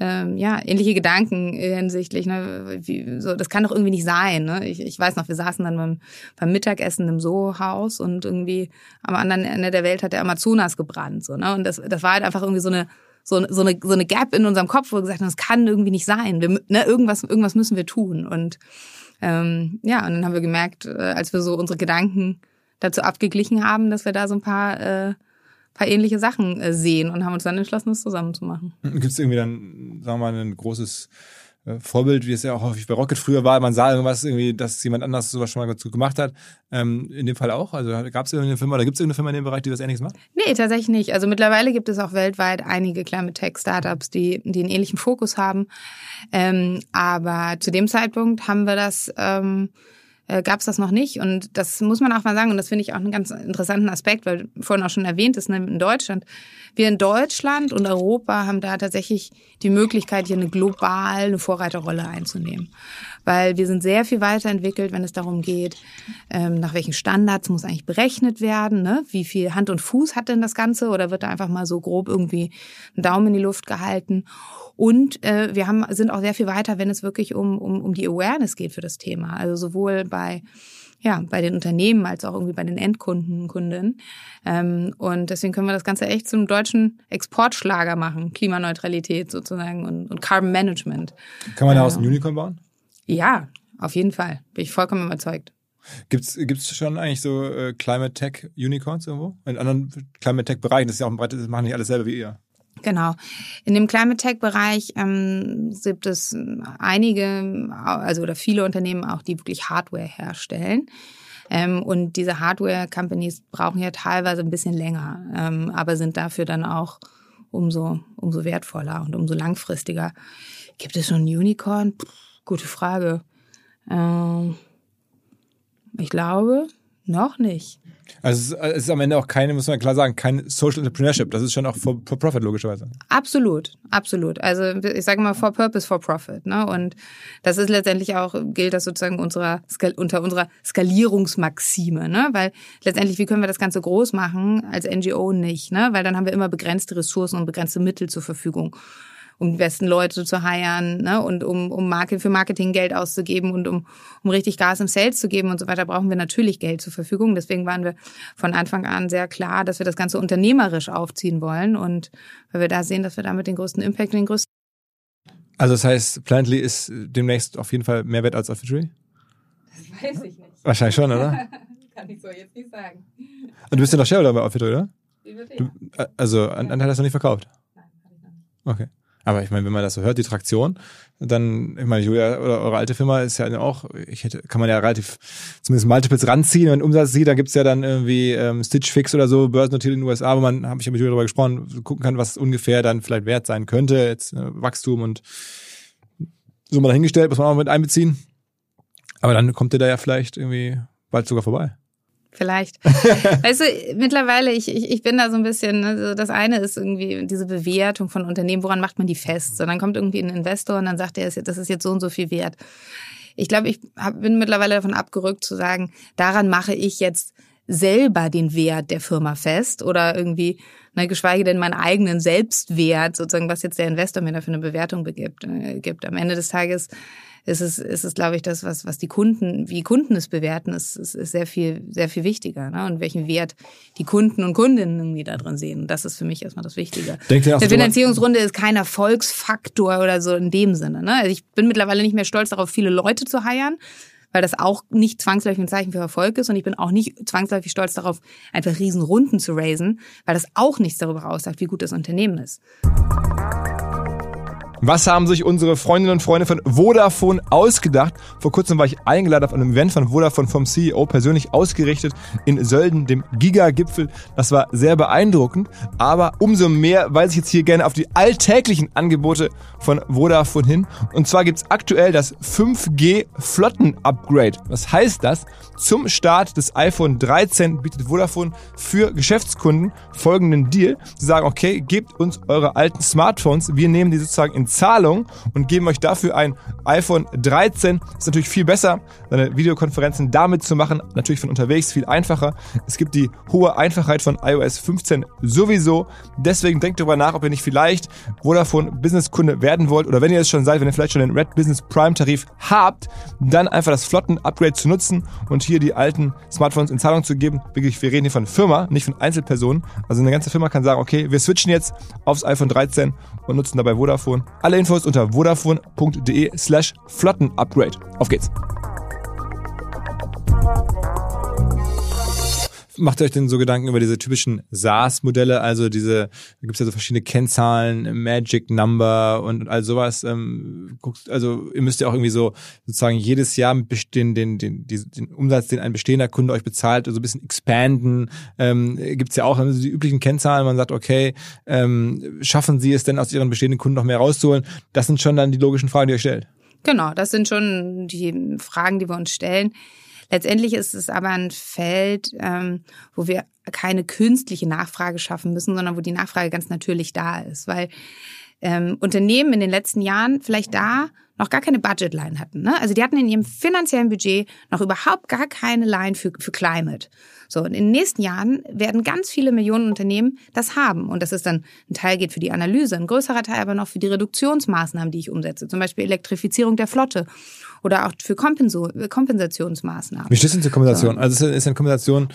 ähm, ja, ähnliche Gedanken hinsichtlich, ne, wie, so, das kann doch irgendwie nicht sein. Ne? Ich, ich weiß noch, wir saßen dann beim, beim Mittagessen im Soho-Haus und irgendwie am anderen Ende der Welt hat der Amazonas gebrannt. So, ne? Und das, das war halt einfach irgendwie so eine, so, so, eine, so eine Gap in unserem Kopf, wo wir gesagt haben, das kann irgendwie nicht sein. Wir, ne, irgendwas, irgendwas müssen wir tun. Und ähm, ja, und dann haben wir gemerkt, äh, als wir so unsere Gedanken dazu abgeglichen haben, dass wir da so ein paar äh, paar ähnliche Sachen äh, sehen und haben uns dann entschlossen, das zusammen zu machen. Gibt es irgendwie dann, sagen wir mal, ein großes äh, Vorbild, wie es ja auch häufig bei Rocket früher war, man sah irgendwas irgendwie, dass jemand anders sowas schon mal dazu gemacht hat. Ähm, in dem Fall auch? Also gab es irgendeine Firma oder gibt es irgendeine Firma in dem Bereich, die das ähnliches macht? Nee, tatsächlich nicht. Also mittlerweile gibt es auch weltweit einige Climate Tech Startups, die, die einen ähnlichen Fokus haben. Ähm, aber zu dem Zeitpunkt haben wir das ähm, äh, gab es das noch nicht. Und das muss man auch mal sagen, und das finde ich auch einen ganz interessanten Aspekt, weil vorhin auch schon erwähnt ist, ne, in Deutschland. Wir in Deutschland und Europa haben da tatsächlich die Möglichkeit, hier eine global eine Vorreiterrolle einzunehmen. Weil wir sind sehr viel weiterentwickelt, wenn es darum geht, ähm, nach welchen Standards muss eigentlich berechnet werden, ne? wie viel Hand und Fuß hat denn das Ganze oder wird da einfach mal so grob irgendwie ein Daumen in die Luft gehalten. Und äh, wir haben, sind auch sehr viel weiter, wenn es wirklich um, um, um die Awareness geht für das Thema. Also sowohl bei ja, bei den Unternehmen als auch irgendwie bei den Endkunden, Kunden. Ähm, und deswegen können wir das Ganze echt zum deutschen Exportschlager machen. Klimaneutralität sozusagen und, und Carbon Management. Kann man daraus äh, ein Unicorn bauen? Ja, auf jeden Fall. Bin ich vollkommen überzeugt. Gibt's gibt's schon eigentlich so äh, Climate Tech Unicorns irgendwo? In anderen Climate Tech Bereichen, das ist ja auch ein breites, das machen nicht alles selber wie ihr. Genau. In dem Climate Tech-Bereich ähm, gibt es einige, also oder viele Unternehmen auch, die wirklich Hardware herstellen. Ähm, und diese Hardware-Companies brauchen ja teilweise ein bisschen länger, ähm, aber sind dafür dann auch umso, umso wertvoller und umso langfristiger. Gibt es schon Unicorn? Puh, gute Frage. Ähm, ich glaube, noch nicht. Also es ist am Ende auch keine, muss man klar sagen, kein Social Entrepreneurship. Das ist schon auch for, for Profit logischerweise. Absolut, absolut. Also ich sage mal for Purpose, for Profit. Ne? Und das ist letztendlich auch, gilt das sozusagen unserer, unter unserer Skalierungsmaxime. Ne? Weil letztendlich, wie können wir das Ganze groß machen als NGO nicht? Ne? Weil dann haben wir immer begrenzte Ressourcen und begrenzte Mittel zur Verfügung um die besten Leute zu heiern ne? und um, um Market, für Marketing Geld auszugeben und um, um richtig Gas im Sales zu geben und so weiter, brauchen wir natürlich Geld zur Verfügung. Deswegen waren wir von Anfang an sehr klar, dass wir das Ganze unternehmerisch aufziehen wollen und weil wir da sehen, dass wir damit den größten Impact, den größten also das heißt, Plantly ist demnächst auf jeden Fall mehr wert als Outfittery? Das weiß ich nicht. Wahrscheinlich schon, oder? Kann ich so jetzt nicht sagen. Und du bist ja noch Shareholder bei Outfittery, oder? Wie wird du, also Anteil hast du noch nicht verkauft? Nein, habe ich noch nicht. Okay. Aber ich meine, wenn man das so hört, die Traktion, dann, ich meine, Julia oder eure alte Firma ist ja auch, ich hätte, kann man ja relativ zumindest Multiples ranziehen. Wenn Umsatz sieht, da gibt's ja dann irgendwie ähm, Stitch Fix oder so, börsennotiert in den USA, wo man, habe ich ja mit Julia darüber gesprochen, gucken kann, was ungefähr dann vielleicht wert sein könnte, jetzt äh, Wachstum und so mal dahingestellt, muss man auch mit einbeziehen. Aber dann kommt ihr da ja vielleicht irgendwie bald sogar vorbei. Vielleicht. weißt du, mittlerweile, ich, ich, ich bin da so ein bisschen, also das eine ist irgendwie diese Bewertung von Unternehmen, woran macht man die fest? So, dann kommt irgendwie ein Investor und dann sagt er, das ist jetzt so und so viel wert. Ich glaube, ich hab, bin mittlerweile davon abgerückt zu sagen, daran mache ich jetzt selber den Wert der Firma fest oder irgendwie, ne, geschweige denn meinen eigenen Selbstwert, sozusagen, was jetzt der Investor mir dafür eine Bewertung begibt, äh, gibt. Am Ende des Tages ist es, ist es, glaube ich, das, was, was die Kunden, wie Kunden es bewerten, ist, ist, ist sehr viel, sehr viel wichtiger. Ne? Und welchen Wert die Kunden und Kundinnen irgendwie da drin sehen. Und das ist für mich erstmal das Wichtige. Denkt ihr auch Eine Finanzierungsrunde ist kein Erfolgsfaktor oder so in dem Sinne. Ne? Also ich bin mittlerweile nicht mehr stolz darauf, viele Leute zu heiern weil das auch nicht zwangsläufig ein Zeichen für Erfolg ist. Und ich bin auch nicht zwangsläufig stolz darauf, einfach Riesenrunden zu raisen, weil das auch nichts darüber aussagt, wie gut das Unternehmen ist. Was haben sich unsere Freundinnen und Freunde von Vodafone ausgedacht? Vor kurzem war ich eingeladen auf einem Event von Vodafone vom CEO persönlich ausgerichtet in Sölden, dem Giga-Gipfel. Das war sehr beeindruckend, aber umso mehr weise ich jetzt hier gerne auf die alltäglichen Angebote von Vodafone hin. Und zwar gibt's aktuell das 5G Flotten-Upgrade. Was heißt das? Zum Start des iPhone 13 bietet Vodafone für Geschäftskunden folgenden Deal. Sie sagen, okay, gebt uns eure alten Smartphones. Wir nehmen die sozusagen in Zahlung und geben euch dafür ein iPhone 13. Ist natürlich viel besser, seine Videokonferenzen damit zu machen. Natürlich von unterwegs viel einfacher. Es gibt die hohe Einfachheit von iOS 15 sowieso. Deswegen denkt darüber nach, ob ihr nicht vielleicht Vodafone Business Kunde werden wollt oder wenn ihr es schon seid, wenn ihr vielleicht schon den Red Business Prime Tarif habt, dann einfach das Flotten Upgrade zu nutzen und hier die alten Smartphones in Zahlung zu geben. Wirklich, wir reden hier von Firma, nicht von Einzelpersonen. Also eine ganze Firma kann sagen, okay, wir switchen jetzt aufs iPhone 13 und nutzen dabei Vodafone. Alle Infos unter vodafone.de slash Flottenupgrade. Auf geht's! Macht ihr euch denn so Gedanken über diese typischen SaaS-Modelle? Also diese, da gibt es ja so verschiedene Kennzahlen, Magic Number und all sowas. Ähm, guckt, also ihr müsst ja auch irgendwie so sozusagen jedes Jahr den, den, den, den, Umsatz, den ein bestehender Kunde euch bezahlt, so ein bisschen expanden. Ähm, gibt es ja auch also die üblichen Kennzahlen. Man sagt, okay, ähm, schaffen Sie es denn aus Ihren bestehenden Kunden noch mehr rauszuholen? Das sind schon dann die logischen Fragen, die ihr stellt. Genau, das sind schon die Fragen, die wir uns stellen. Letztendlich ist es aber ein Feld, ähm, wo wir keine künstliche Nachfrage schaffen müssen, sondern wo die Nachfrage ganz natürlich da ist, weil ähm, Unternehmen in den letzten Jahren vielleicht da noch gar keine Budgetline hatten. Ne? Also die hatten in ihrem finanziellen Budget noch überhaupt gar keine Line für, für Climate. So, und in den nächsten Jahren werden ganz viele Millionen Unternehmen das haben. Und das ist dann, ein Teil geht für die Analyse, ein größerer Teil aber noch für die Reduktionsmaßnahmen, die ich umsetze. Zum Beispiel Elektrifizierung der Flotte oder auch für Kompenso Kompensationsmaßnahmen. Wie steht es denn zur Kompensation? So. Also es ist eine Kompensation,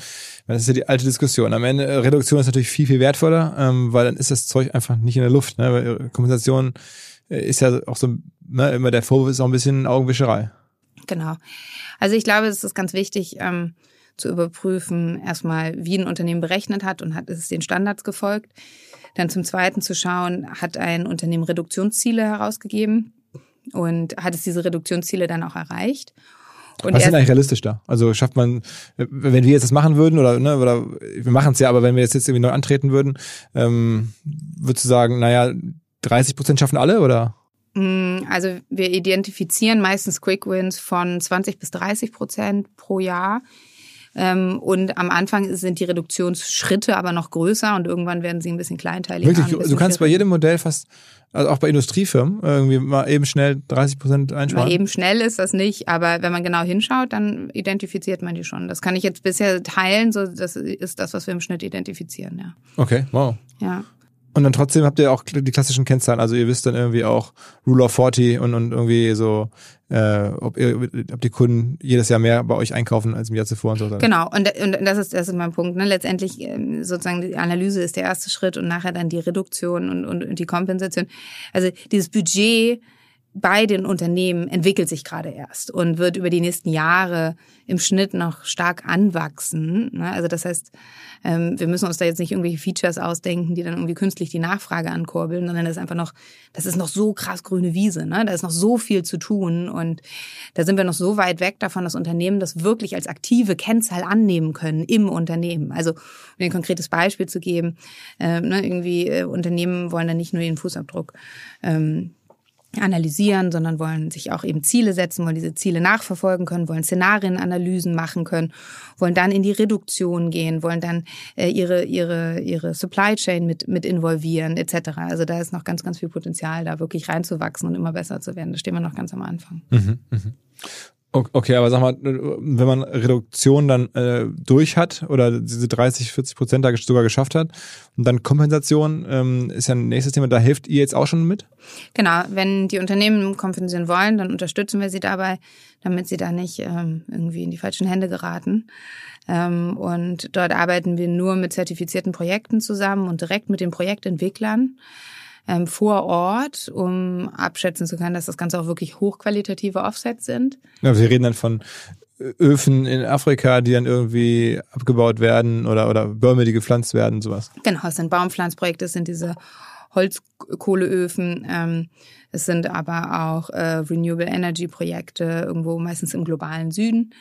das ist ja die alte Diskussion. Am Ende, äh, Reduktion ist natürlich viel, viel wertvoller, ähm, weil dann ist das Zeug einfach nicht in der Luft. Ne? Weil äh, Kompensation äh, ist ja auch so, ne, immer der Vorwurf ist auch ein bisschen Augenwischerei. Genau. Also ich glaube, es ist ganz wichtig, ähm, zu überprüfen, erstmal, wie ein Unternehmen berechnet hat und hat ist es den Standards gefolgt. Dann zum Zweiten zu schauen, hat ein Unternehmen Reduktionsziele herausgegeben und hat es diese Reduktionsziele dann auch erreicht. Und Was ist denn eigentlich realistisch da? Also schafft man, wenn wir jetzt das machen würden, oder, ne, oder wir machen es ja, aber wenn wir jetzt, jetzt irgendwie neu antreten würden, ähm, würdest du sagen, naja, 30 Prozent schaffen alle oder? Mm, also wir identifizieren meistens Quick Wins von 20 bis 30 Prozent pro Jahr. Ähm, und am Anfang sind die Reduktionsschritte aber noch größer und irgendwann werden sie ein bisschen kleinteiliger. Wirklich, du kannst bei jedem Modell fast, also auch bei Industriefirmen, irgendwie mal eben schnell 30 Prozent einsparen. Mal eben schnell ist das nicht, aber wenn man genau hinschaut, dann identifiziert man die schon. Das kann ich jetzt bisher teilen, so das ist das, was wir im Schnitt identifizieren, ja. Okay, wow. Ja. Und dann trotzdem habt ihr auch die klassischen Kennzahlen, also ihr wisst dann irgendwie auch Rule of 40 und, und irgendwie so, äh, ob, ihr, ob die Kunden jedes Jahr mehr bei euch einkaufen als im Jahr zuvor und so. Genau, und, und das ist das ist mein Punkt. Ne? Letztendlich ähm, sozusagen die Analyse ist der erste Schritt und nachher dann die Reduktion und, und, und die Kompensation. Also dieses Budget bei den Unternehmen entwickelt sich gerade erst und wird über die nächsten Jahre im Schnitt noch stark anwachsen. Ne? Also das heißt, ähm, wir müssen uns da jetzt nicht irgendwelche Features ausdenken, die dann irgendwie künstlich die Nachfrage ankurbeln, sondern das ist einfach noch, das ist noch so krass grüne Wiese. Ne? Da ist noch so viel zu tun und da sind wir noch so weit weg davon, dass Unternehmen das wirklich als aktive Kennzahl annehmen können im Unternehmen. Also um ein konkretes Beispiel zu geben, äh, ne, irgendwie äh, Unternehmen wollen dann nicht nur den Fußabdruck ähm, analysieren, sondern wollen sich auch eben Ziele setzen, wollen diese Ziele nachverfolgen können, wollen Szenarienanalysen machen können, wollen dann in die Reduktion gehen, wollen dann äh, ihre ihre ihre Supply Chain mit mit involvieren etc. Also da ist noch ganz ganz viel Potenzial, da wirklich reinzuwachsen und immer besser zu werden. Da stehen wir noch ganz am Anfang. Mhm, mh. Okay, aber sag mal, wenn man Reduktion dann äh, durch hat oder diese 30, 40 Prozent da sogar geschafft hat und dann Kompensation ähm, ist ja ein nächstes Thema, da hilft ihr jetzt auch schon mit? Genau, wenn die Unternehmen kompensieren wollen, dann unterstützen wir sie dabei, damit sie da nicht ähm, irgendwie in die falschen Hände geraten. Ähm, und dort arbeiten wir nur mit zertifizierten Projekten zusammen und direkt mit den Projektentwicklern ähm, vor Ort, um abschätzen zu können, dass das Ganze auch wirklich hochqualitative Offsets sind. Ja, wir reden dann von Öfen in Afrika, die dann irgendwie abgebaut werden oder, oder Bäume, die gepflanzt werden, sowas. Genau, es sind Baumpflanzprojekte, es sind diese Holzkohleöfen. Ähm, es sind aber auch äh, Renewable Energy Projekte irgendwo meistens im globalen Süden.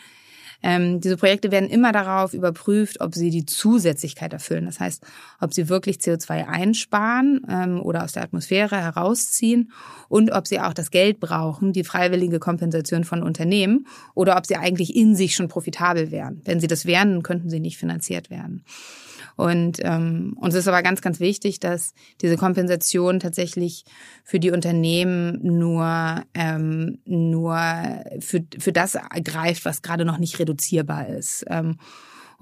Ähm, diese Projekte werden immer darauf überprüft, ob sie die Zusätzlichkeit erfüllen. Das heißt, ob sie wirklich CO2 einsparen ähm, oder aus der Atmosphäre herausziehen und ob sie auch das Geld brauchen, die freiwillige Kompensation von Unternehmen oder ob sie eigentlich in sich schon profitabel wären. Wenn sie das wären, könnten sie nicht finanziert werden. Und ähm, uns ist aber ganz, ganz wichtig, dass diese Kompensation tatsächlich für die Unternehmen nur, ähm, nur für, für das greift, was gerade noch nicht reduzierbar ist. Ähm,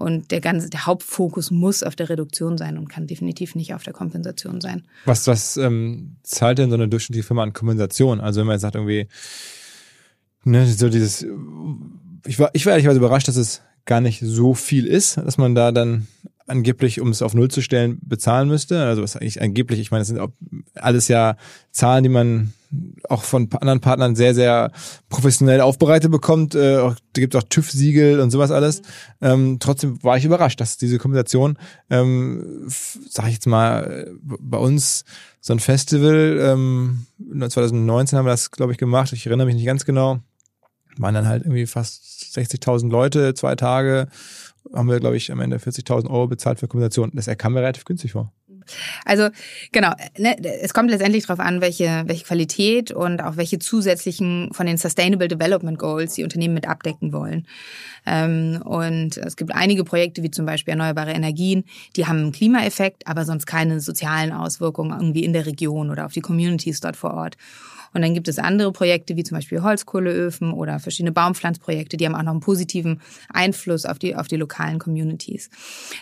und der ganze, der Hauptfokus muss auf der Reduktion sein und kann definitiv nicht auf der Kompensation sein. Was, was ähm, zahlt denn so eine durchschnittliche Firma an Kompensation? Also wenn man jetzt sagt irgendwie, ne, so dieses, ich war, ich war ehrlicherweise überrascht, dass es gar nicht so viel ist, dass man da dann angeblich, um es auf Null zu stellen, bezahlen müsste. Also was eigentlich angeblich, ich meine, das sind auch alles ja Zahlen, die man auch von anderen Partnern sehr, sehr professionell aufbereitet bekommt. Äh, da gibt es auch TÜV-Siegel und sowas alles. Ähm, trotzdem war ich überrascht, dass diese Kombination, ähm, sag ich jetzt mal, bei uns so ein Festival, ähm, 2019 haben wir das, glaube ich, gemacht. Ich erinnere mich nicht ganz genau. Waren dann halt irgendwie fast 60.000 Leute, zwei Tage haben wir, glaube ich, am Ende 40.000 Euro bezahlt für Kombination. Das kam mir relativ günstig vor. Also genau, ne, es kommt letztendlich darauf an, welche, welche Qualität und auch welche zusätzlichen von den Sustainable Development Goals die Unternehmen mit abdecken wollen. Ähm, und es gibt einige Projekte, wie zum Beispiel erneuerbare Energien, die haben einen Klimaeffekt, aber sonst keine sozialen Auswirkungen irgendwie in der Region oder auf die Communities dort vor Ort. Und dann gibt es andere Projekte, wie zum Beispiel Holzkohleöfen oder verschiedene Baumpflanzprojekte, die haben auch noch einen positiven Einfluss auf die, auf die lokalen Communities.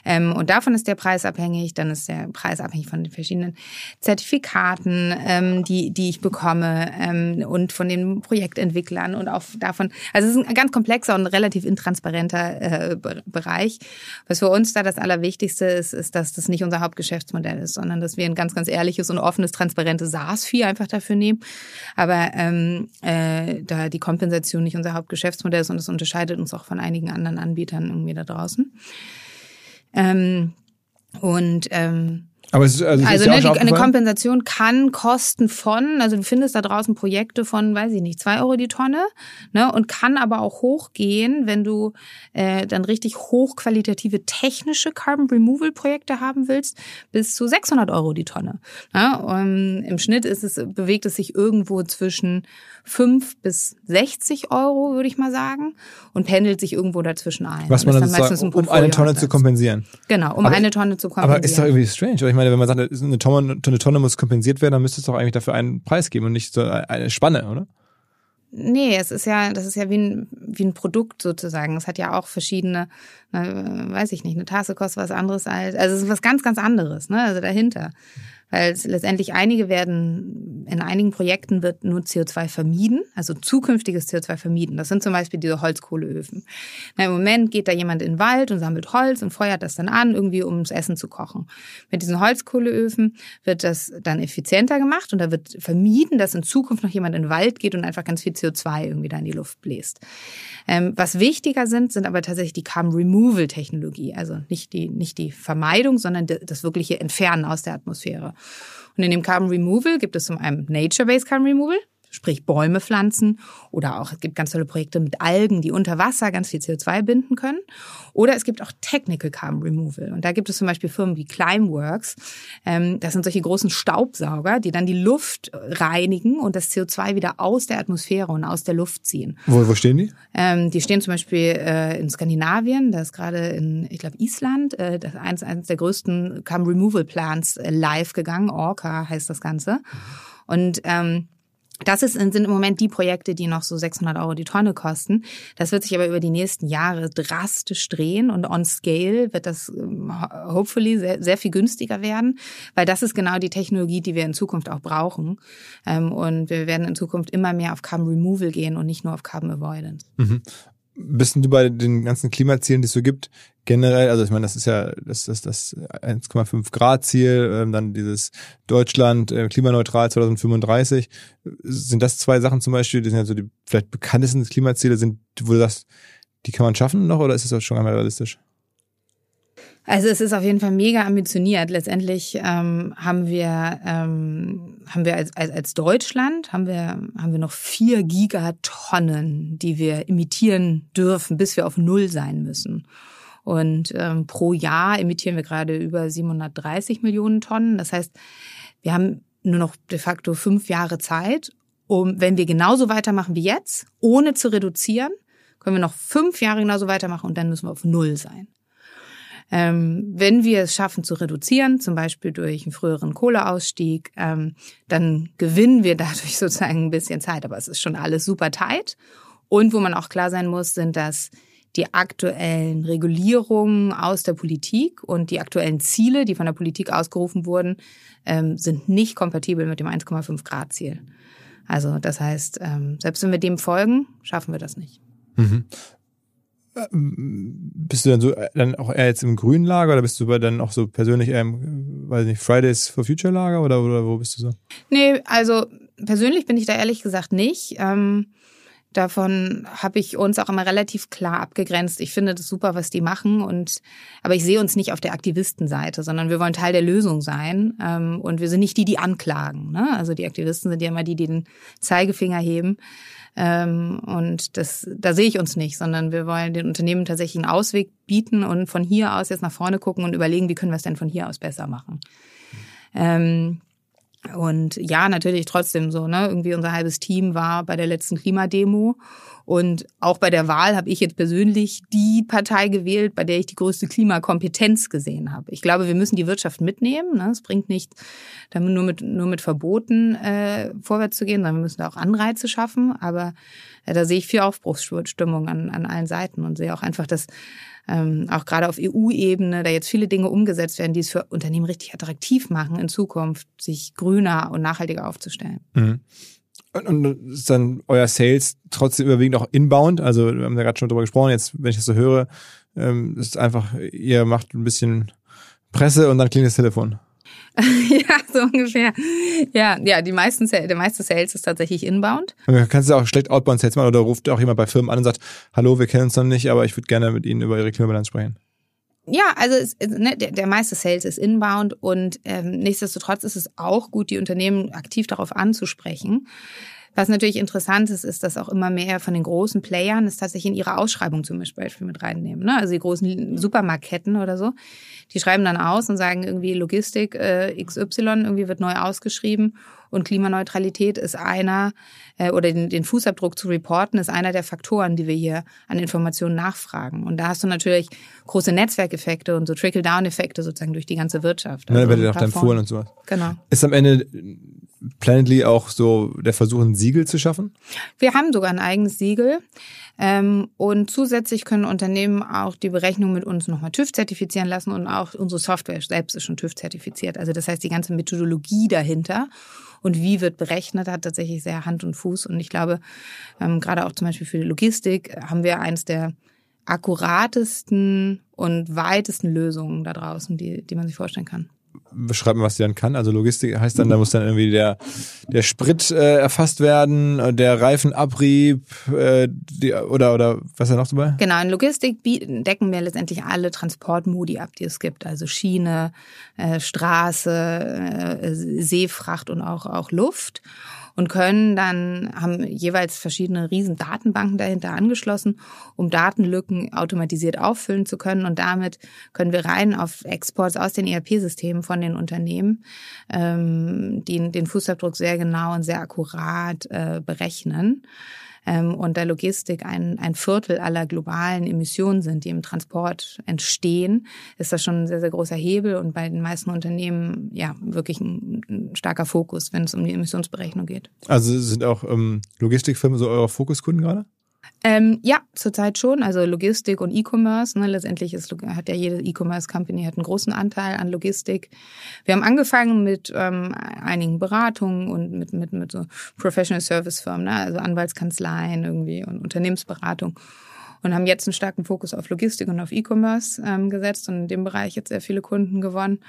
Ähm, und davon ist der Preis abhängig. Dann ist der Preis abhängig von den verschiedenen Zertifikaten, ähm, die, die ich bekomme ähm, und von den Projektentwicklern und auch davon. Also es ist ein ganz komplexer und relativ intransparenter äh, Bereich. Was für uns da das Allerwichtigste ist, ist, dass das nicht unser Hauptgeschäftsmodell ist, sondern dass wir ein ganz, ganz ehrliches und offenes, transparentes SaaS-Fee einfach dafür nehmen aber ähm, äh, da die Kompensation nicht unser Hauptgeschäftsmodell ist und es unterscheidet uns auch von einigen anderen Anbietern irgendwie da draußen. Ähm, und ähm, aber es ist, also, also ne, die, eine Kompensation kann kosten von, also du findest da draußen Projekte von, weiß ich nicht, zwei Euro die Tonne, ne, und kann aber auch hochgehen, wenn du äh, dann richtig hochqualitative technische Carbon Removal Projekte haben willst, bis zu 600 Euro die Tonne. Ne? Und Im Schnitt ist es bewegt es sich irgendwo zwischen 5 bis 60 Euro, würde ich mal sagen, und pendelt sich irgendwo dazwischen ein. Was man dann, dann sagt, um eine Tonne zu kompensieren. Genau, um aber, eine Tonne zu kompensieren. Aber ist doch irgendwie strange, oder? Meine, wenn man sagt, eine Tonne, eine Tonne muss kompensiert werden, dann müsste es doch eigentlich dafür einen Preis geben und nicht so eine Spanne, oder? Nee, es ist ja, das ist ja wie ein, wie ein Produkt sozusagen. Es hat ja auch verschiedene, na, weiß ich nicht, eine Tasse kostet was anderes als, also es ist was ganz, ganz anderes, ne, also dahinter weil letztendlich einige werden, in einigen Projekten wird nur CO2 vermieden, also zukünftiges CO2 vermieden. Das sind zum Beispiel diese Holzkohleöfen. Na, Im Moment geht da jemand in den Wald und sammelt Holz und feuert das dann an, irgendwie um das Essen zu kochen. Mit diesen Holzkohleöfen wird das dann effizienter gemacht und da wird vermieden, dass in Zukunft noch jemand in den Wald geht und einfach ganz viel CO2 irgendwie da in die Luft bläst. Ähm, was wichtiger sind, sind aber tatsächlich die Carbon Removal Technologie, also nicht die, nicht die Vermeidung, sondern das wirkliche Entfernen aus der Atmosphäre. Und in dem Carbon Removal gibt es zum einen Nature-Based Carbon Removal, sprich Bäume pflanzen oder auch es gibt ganz tolle Projekte mit Algen, die unter Wasser ganz viel CO2 binden können. Oder es gibt auch Technical Carbon Removal und da gibt es zum Beispiel Firmen wie Climeworks. Ähm, das sind solche großen Staubsauger, die dann die Luft reinigen und das CO2 wieder aus der Atmosphäre und aus der Luft ziehen. Wo, wo stehen die? Ähm, die stehen zum Beispiel äh, in Skandinavien, da ist gerade in, ich glaube, Island, äh, das ist eines der größten Carbon Removal Plants äh, live gegangen. Orca heißt das Ganze. Und ähm, das ist, sind im Moment die Projekte, die noch so 600 Euro die Tonne kosten. Das wird sich aber über die nächsten Jahre drastisch drehen und on scale wird das ähm, hopefully sehr, sehr viel günstiger werden, weil das ist genau die Technologie, die wir in Zukunft auch brauchen. Ähm, und wir werden in Zukunft immer mehr auf Carbon Removal gehen und nicht nur auf Carbon Avoidance. Mhm bist du bei den ganzen Klimazielen, die es so gibt, generell, also ich meine, das ist ja das, das, das 1,5 Grad Ziel, ähm, dann dieses Deutschland äh, klimaneutral 2035. Sind das zwei Sachen zum Beispiel, die sind ja so die vielleicht bekanntesten Klimaziele, sind, wo du sagst, die kann man schaffen noch oder ist auch schon einmal realistisch? Also es ist auf jeden Fall mega ambitioniert. Letztendlich ähm, haben wir ähm, haben wir als, als, als Deutschland haben wir haben wir noch vier Gigatonnen, die wir emittieren dürfen, bis wir auf null sein müssen. Und ähm, pro Jahr emittieren wir gerade über 730 Millionen Tonnen. Das heißt, wir haben nur noch de facto fünf Jahre Zeit, um, wenn wir genauso weitermachen wie jetzt, ohne zu reduzieren, können wir noch fünf Jahre genauso weitermachen und dann müssen wir auf Null sein. Ähm, wenn wir es schaffen zu reduzieren, zum Beispiel durch einen früheren Kohleausstieg, ähm, dann gewinnen wir dadurch sozusagen ein bisschen Zeit. Aber es ist schon alles super tight. Und wo man auch klar sein muss, sind das die aktuellen Regulierungen aus der Politik und die aktuellen Ziele, die von der Politik ausgerufen wurden, ähm, sind nicht kompatibel mit dem 1,5 Grad Ziel. Also das heißt, ähm, selbst wenn wir dem folgen, schaffen wir das nicht. Mhm. Bist du dann so äh, dann auch eher jetzt im grünen Lager oder bist du dann auch so persönlich eher im, weiß nicht, Fridays for Future Lager oder, oder wo bist du so? Nee, also persönlich bin ich da ehrlich gesagt nicht. Ähm, davon habe ich uns auch immer relativ klar abgegrenzt. Ich finde das super, was die machen und aber ich sehe uns nicht auf der Aktivistenseite, sondern wir wollen Teil der Lösung sein ähm, und wir sind nicht die, die anklagen. Ne? Also die Aktivisten sind ja immer die, die den Zeigefinger heben. Ähm, und das, da sehe ich uns nicht, sondern wir wollen den Unternehmen tatsächlich einen Ausweg bieten und von hier aus jetzt nach vorne gucken und überlegen, wie können wir es denn von hier aus besser machen. Ähm, und ja, natürlich trotzdem so, ne? Irgendwie unser halbes Team war bei der letzten Klimademo. Und auch bei der Wahl habe ich jetzt persönlich die Partei gewählt, bei der ich die größte Klimakompetenz gesehen habe. Ich glaube, wir müssen die Wirtschaft mitnehmen. Ne? Es bringt nicht, damit nur mit, nur mit Verboten äh, vorwärts zu gehen, sondern wir müssen da auch Anreize schaffen. Aber äh, da sehe ich viel Aufbruchsstimmung an, an allen Seiten und sehe auch einfach, dass ähm, auch gerade auf EU-Ebene da jetzt viele Dinge umgesetzt werden, die es für Unternehmen richtig attraktiv machen, in Zukunft sich grüner und nachhaltiger aufzustellen. Mhm. Und, und ist dann euer Sales trotzdem überwiegend auch inbound? Also wir haben ja gerade schon drüber gesprochen, jetzt, wenn ich das so höre, ähm, ist einfach, ihr macht ein bisschen Presse und dann klingt das Telefon. ja, so ungefähr. Ja, ja, die meisten, der meiste Sales ist tatsächlich inbound. Kannst du auch schlecht Outbound Sales machen oder ruft auch jemand bei Firmen an und sagt, hallo, wir kennen uns noch nicht, aber ich würde gerne mit Ihnen über Ihre Klimabilanz sprechen. Ja, also es, ne, der, der meiste Sales ist inbound und ähm, nichtsdestotrotz ist es auch gut, die Unternehmen aktiv darauf anzusprechen. Was natürlich interessant ist, ist, dass auch immer mehr von den großen Playern es tatsächlich in ihre Ausschreibung zum Beispiel mit reinnehmen. Ne? Also die großen Supermarktketten oder so, die schreiben dann aus und sagen irgendwie Logistik äh, XY irgendwie wird neu ausgeschrieben und Klimaneutralität ist einer äh, oder den, den Fußabdruck zu reporten ist einer der Faktoren, die wir hier an Informationen nachfragen. Und da hast du natürlich große Netzwerkeffekte und so Trickle-Down-Effekte sozusagen durch die ganze Wirtschaft. Also ja, werdet auch dann Fohlen und sowas. Genau. Ist am Ende Planetly auch so der Versuch, ein Siegel zu schaffen? Wir haben sogar ein eigenes Siegel. Ähm, und zusätzlich können Unternehmen auch die Berechnung mit uns nochmal TÜV zertifizieren lassen und auch unsere Software selbst ist schon TÜV zertifiziert. Also das heißt, die ganze Methodologie dahinter und wie wird berechnet, hat tatsächlich sehr Hand und Fuß. Und ich glaube, ähm, gerade auch zum Beispiel für die Logistik haben wir eins der akkuratesten und weitesten Lösungen da draußen, die, die man sich vorstellen kann beschreiben, was die dann kann? Also Logistik heißt dann, da muss dann irgendwie der, der Sprit äh, erfasst werden, äh, der Reifenabrieb äh, die, oder, oder was ist da noch dabei? Genau, in Logistik decken wir letztendlich alle Transportmodi ab, die es gibt. Also Schiene, äh, Straße, äh, Seefracht und auch, auch Luft und können dann, haben jeweils verschiedene riesen Datenbanken dahinter angeschlossen, um Datenlücken automatisiert auffüllen zu können. Und damit können wir rein auf Exports aus den ERP-Systemen von den Unternehmen ähm, den, den Fußabdruck sehr genau und sehr akkurat äh, berechnen ähm, und der Logistik ein, ein Viertel aller globalen Emissionen sind, die im Transport entstehen, ist das schon ein sehr, sehr großer Hebel und bei den meisten Unternehmen ja wirklich ein, ein starker Fokus, wenn es um die Emissionsberechnung geht. Also sind auch ähm, Logistikfirmen so eure Fokuskunden gerade? Ähm, ja, zurzeit schon. Also Logistik und E-Commerce. Ne? Letztendlich ist, hat ja jede E-Commerce-Company einen großen Anteil an Logistik. Wir haben angefangen mit ähm, einigen Beratungen und mit, mit, mit so Professional Service Firmen, ne? also Anwaltskanzleien irgendwie und Unternehmensberatung. Und haben jetzt einen starken Fokus auf Logistik und auf E-Commerce ähm, gesetzt und in dem Bereich jetzt sehr viele Kunden gewonnen.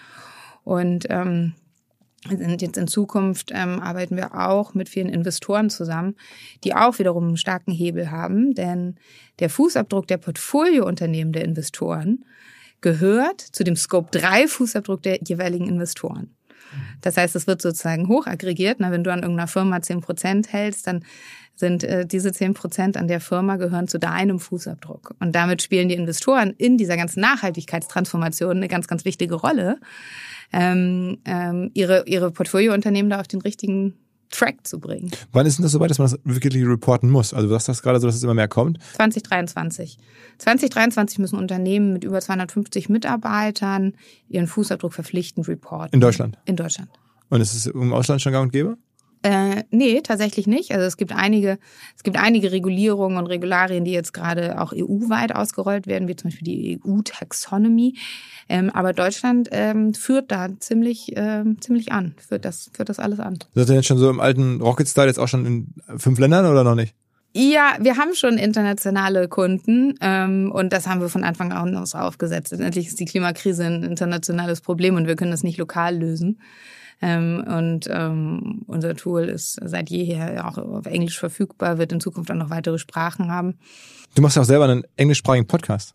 Und ähm, sind jetzt in Zukunft ähm, arbeiten wir auch mit vielen Investoren zusammen, die auch wiederum einen starken Hebel haben, denn der Fußabdruck der Portfoliounternehmen der Investoren gehört zu dem Scope 3 Fußabdruck der jeweiligen Investoren. Das heißt, es wird sozusagen hochaggregiert. Na, wenn du an irgendeiner Firma zehn Prozent hältst, dann sind äh, diese zehn Prozent an der Firma gehören zu deinem Fußabdruck. Und damit spielen die Investoren in dieser ganzen Nachhaltigkeitstransformation eine ganz, ganz wichtige Rolle ähm, ähm, ihre, ihre Portfoliounternehmen da auf den richtigen Track zu bringen. Wann ist denn das soweit, dass man das wirklich reporten muss? Also du sagst das gerade so, dass es immer mehr kommt? 2023. 2023 müssen Unternehmen mit über 250 Mitarbeitern ihren Fußabdruck verpflichtend reporten. In Deutschland? In Deutschland. Und ist es im Ausland schon gang und gäbe? Äh, nee, tatsächlich nicht. Also es gibt einige, es gibt einige Regulierungen und Regularien, die jetzt gerade auch EU-weit ausgerollt werden, wie zum Beispiel die EU-Taxonomy. Ähm, aber Deutschland ähm, führt da ziemlich, äh, ziemlich an, führt das, führt das alles an. Seid ihr jetzt schon so im alten Rocket-Style jetzt auch schon in fünf Ländern oder noch nicht? Ja, wir haben schon internationale Kunden ähm, und das haben wir von Anfang an aus aufgesetzt. Letztendlich ist die Klimakrise ein internationales Problem und wir können das nicht lokal lösen. Ähm, und ähm, unser Tool ist seit jeher auch auf Englisch verfügbar, wird in Zukunft auch noch weitere Sprachen haben. Du machst ja auch selber einen englischsprachigen Podcast.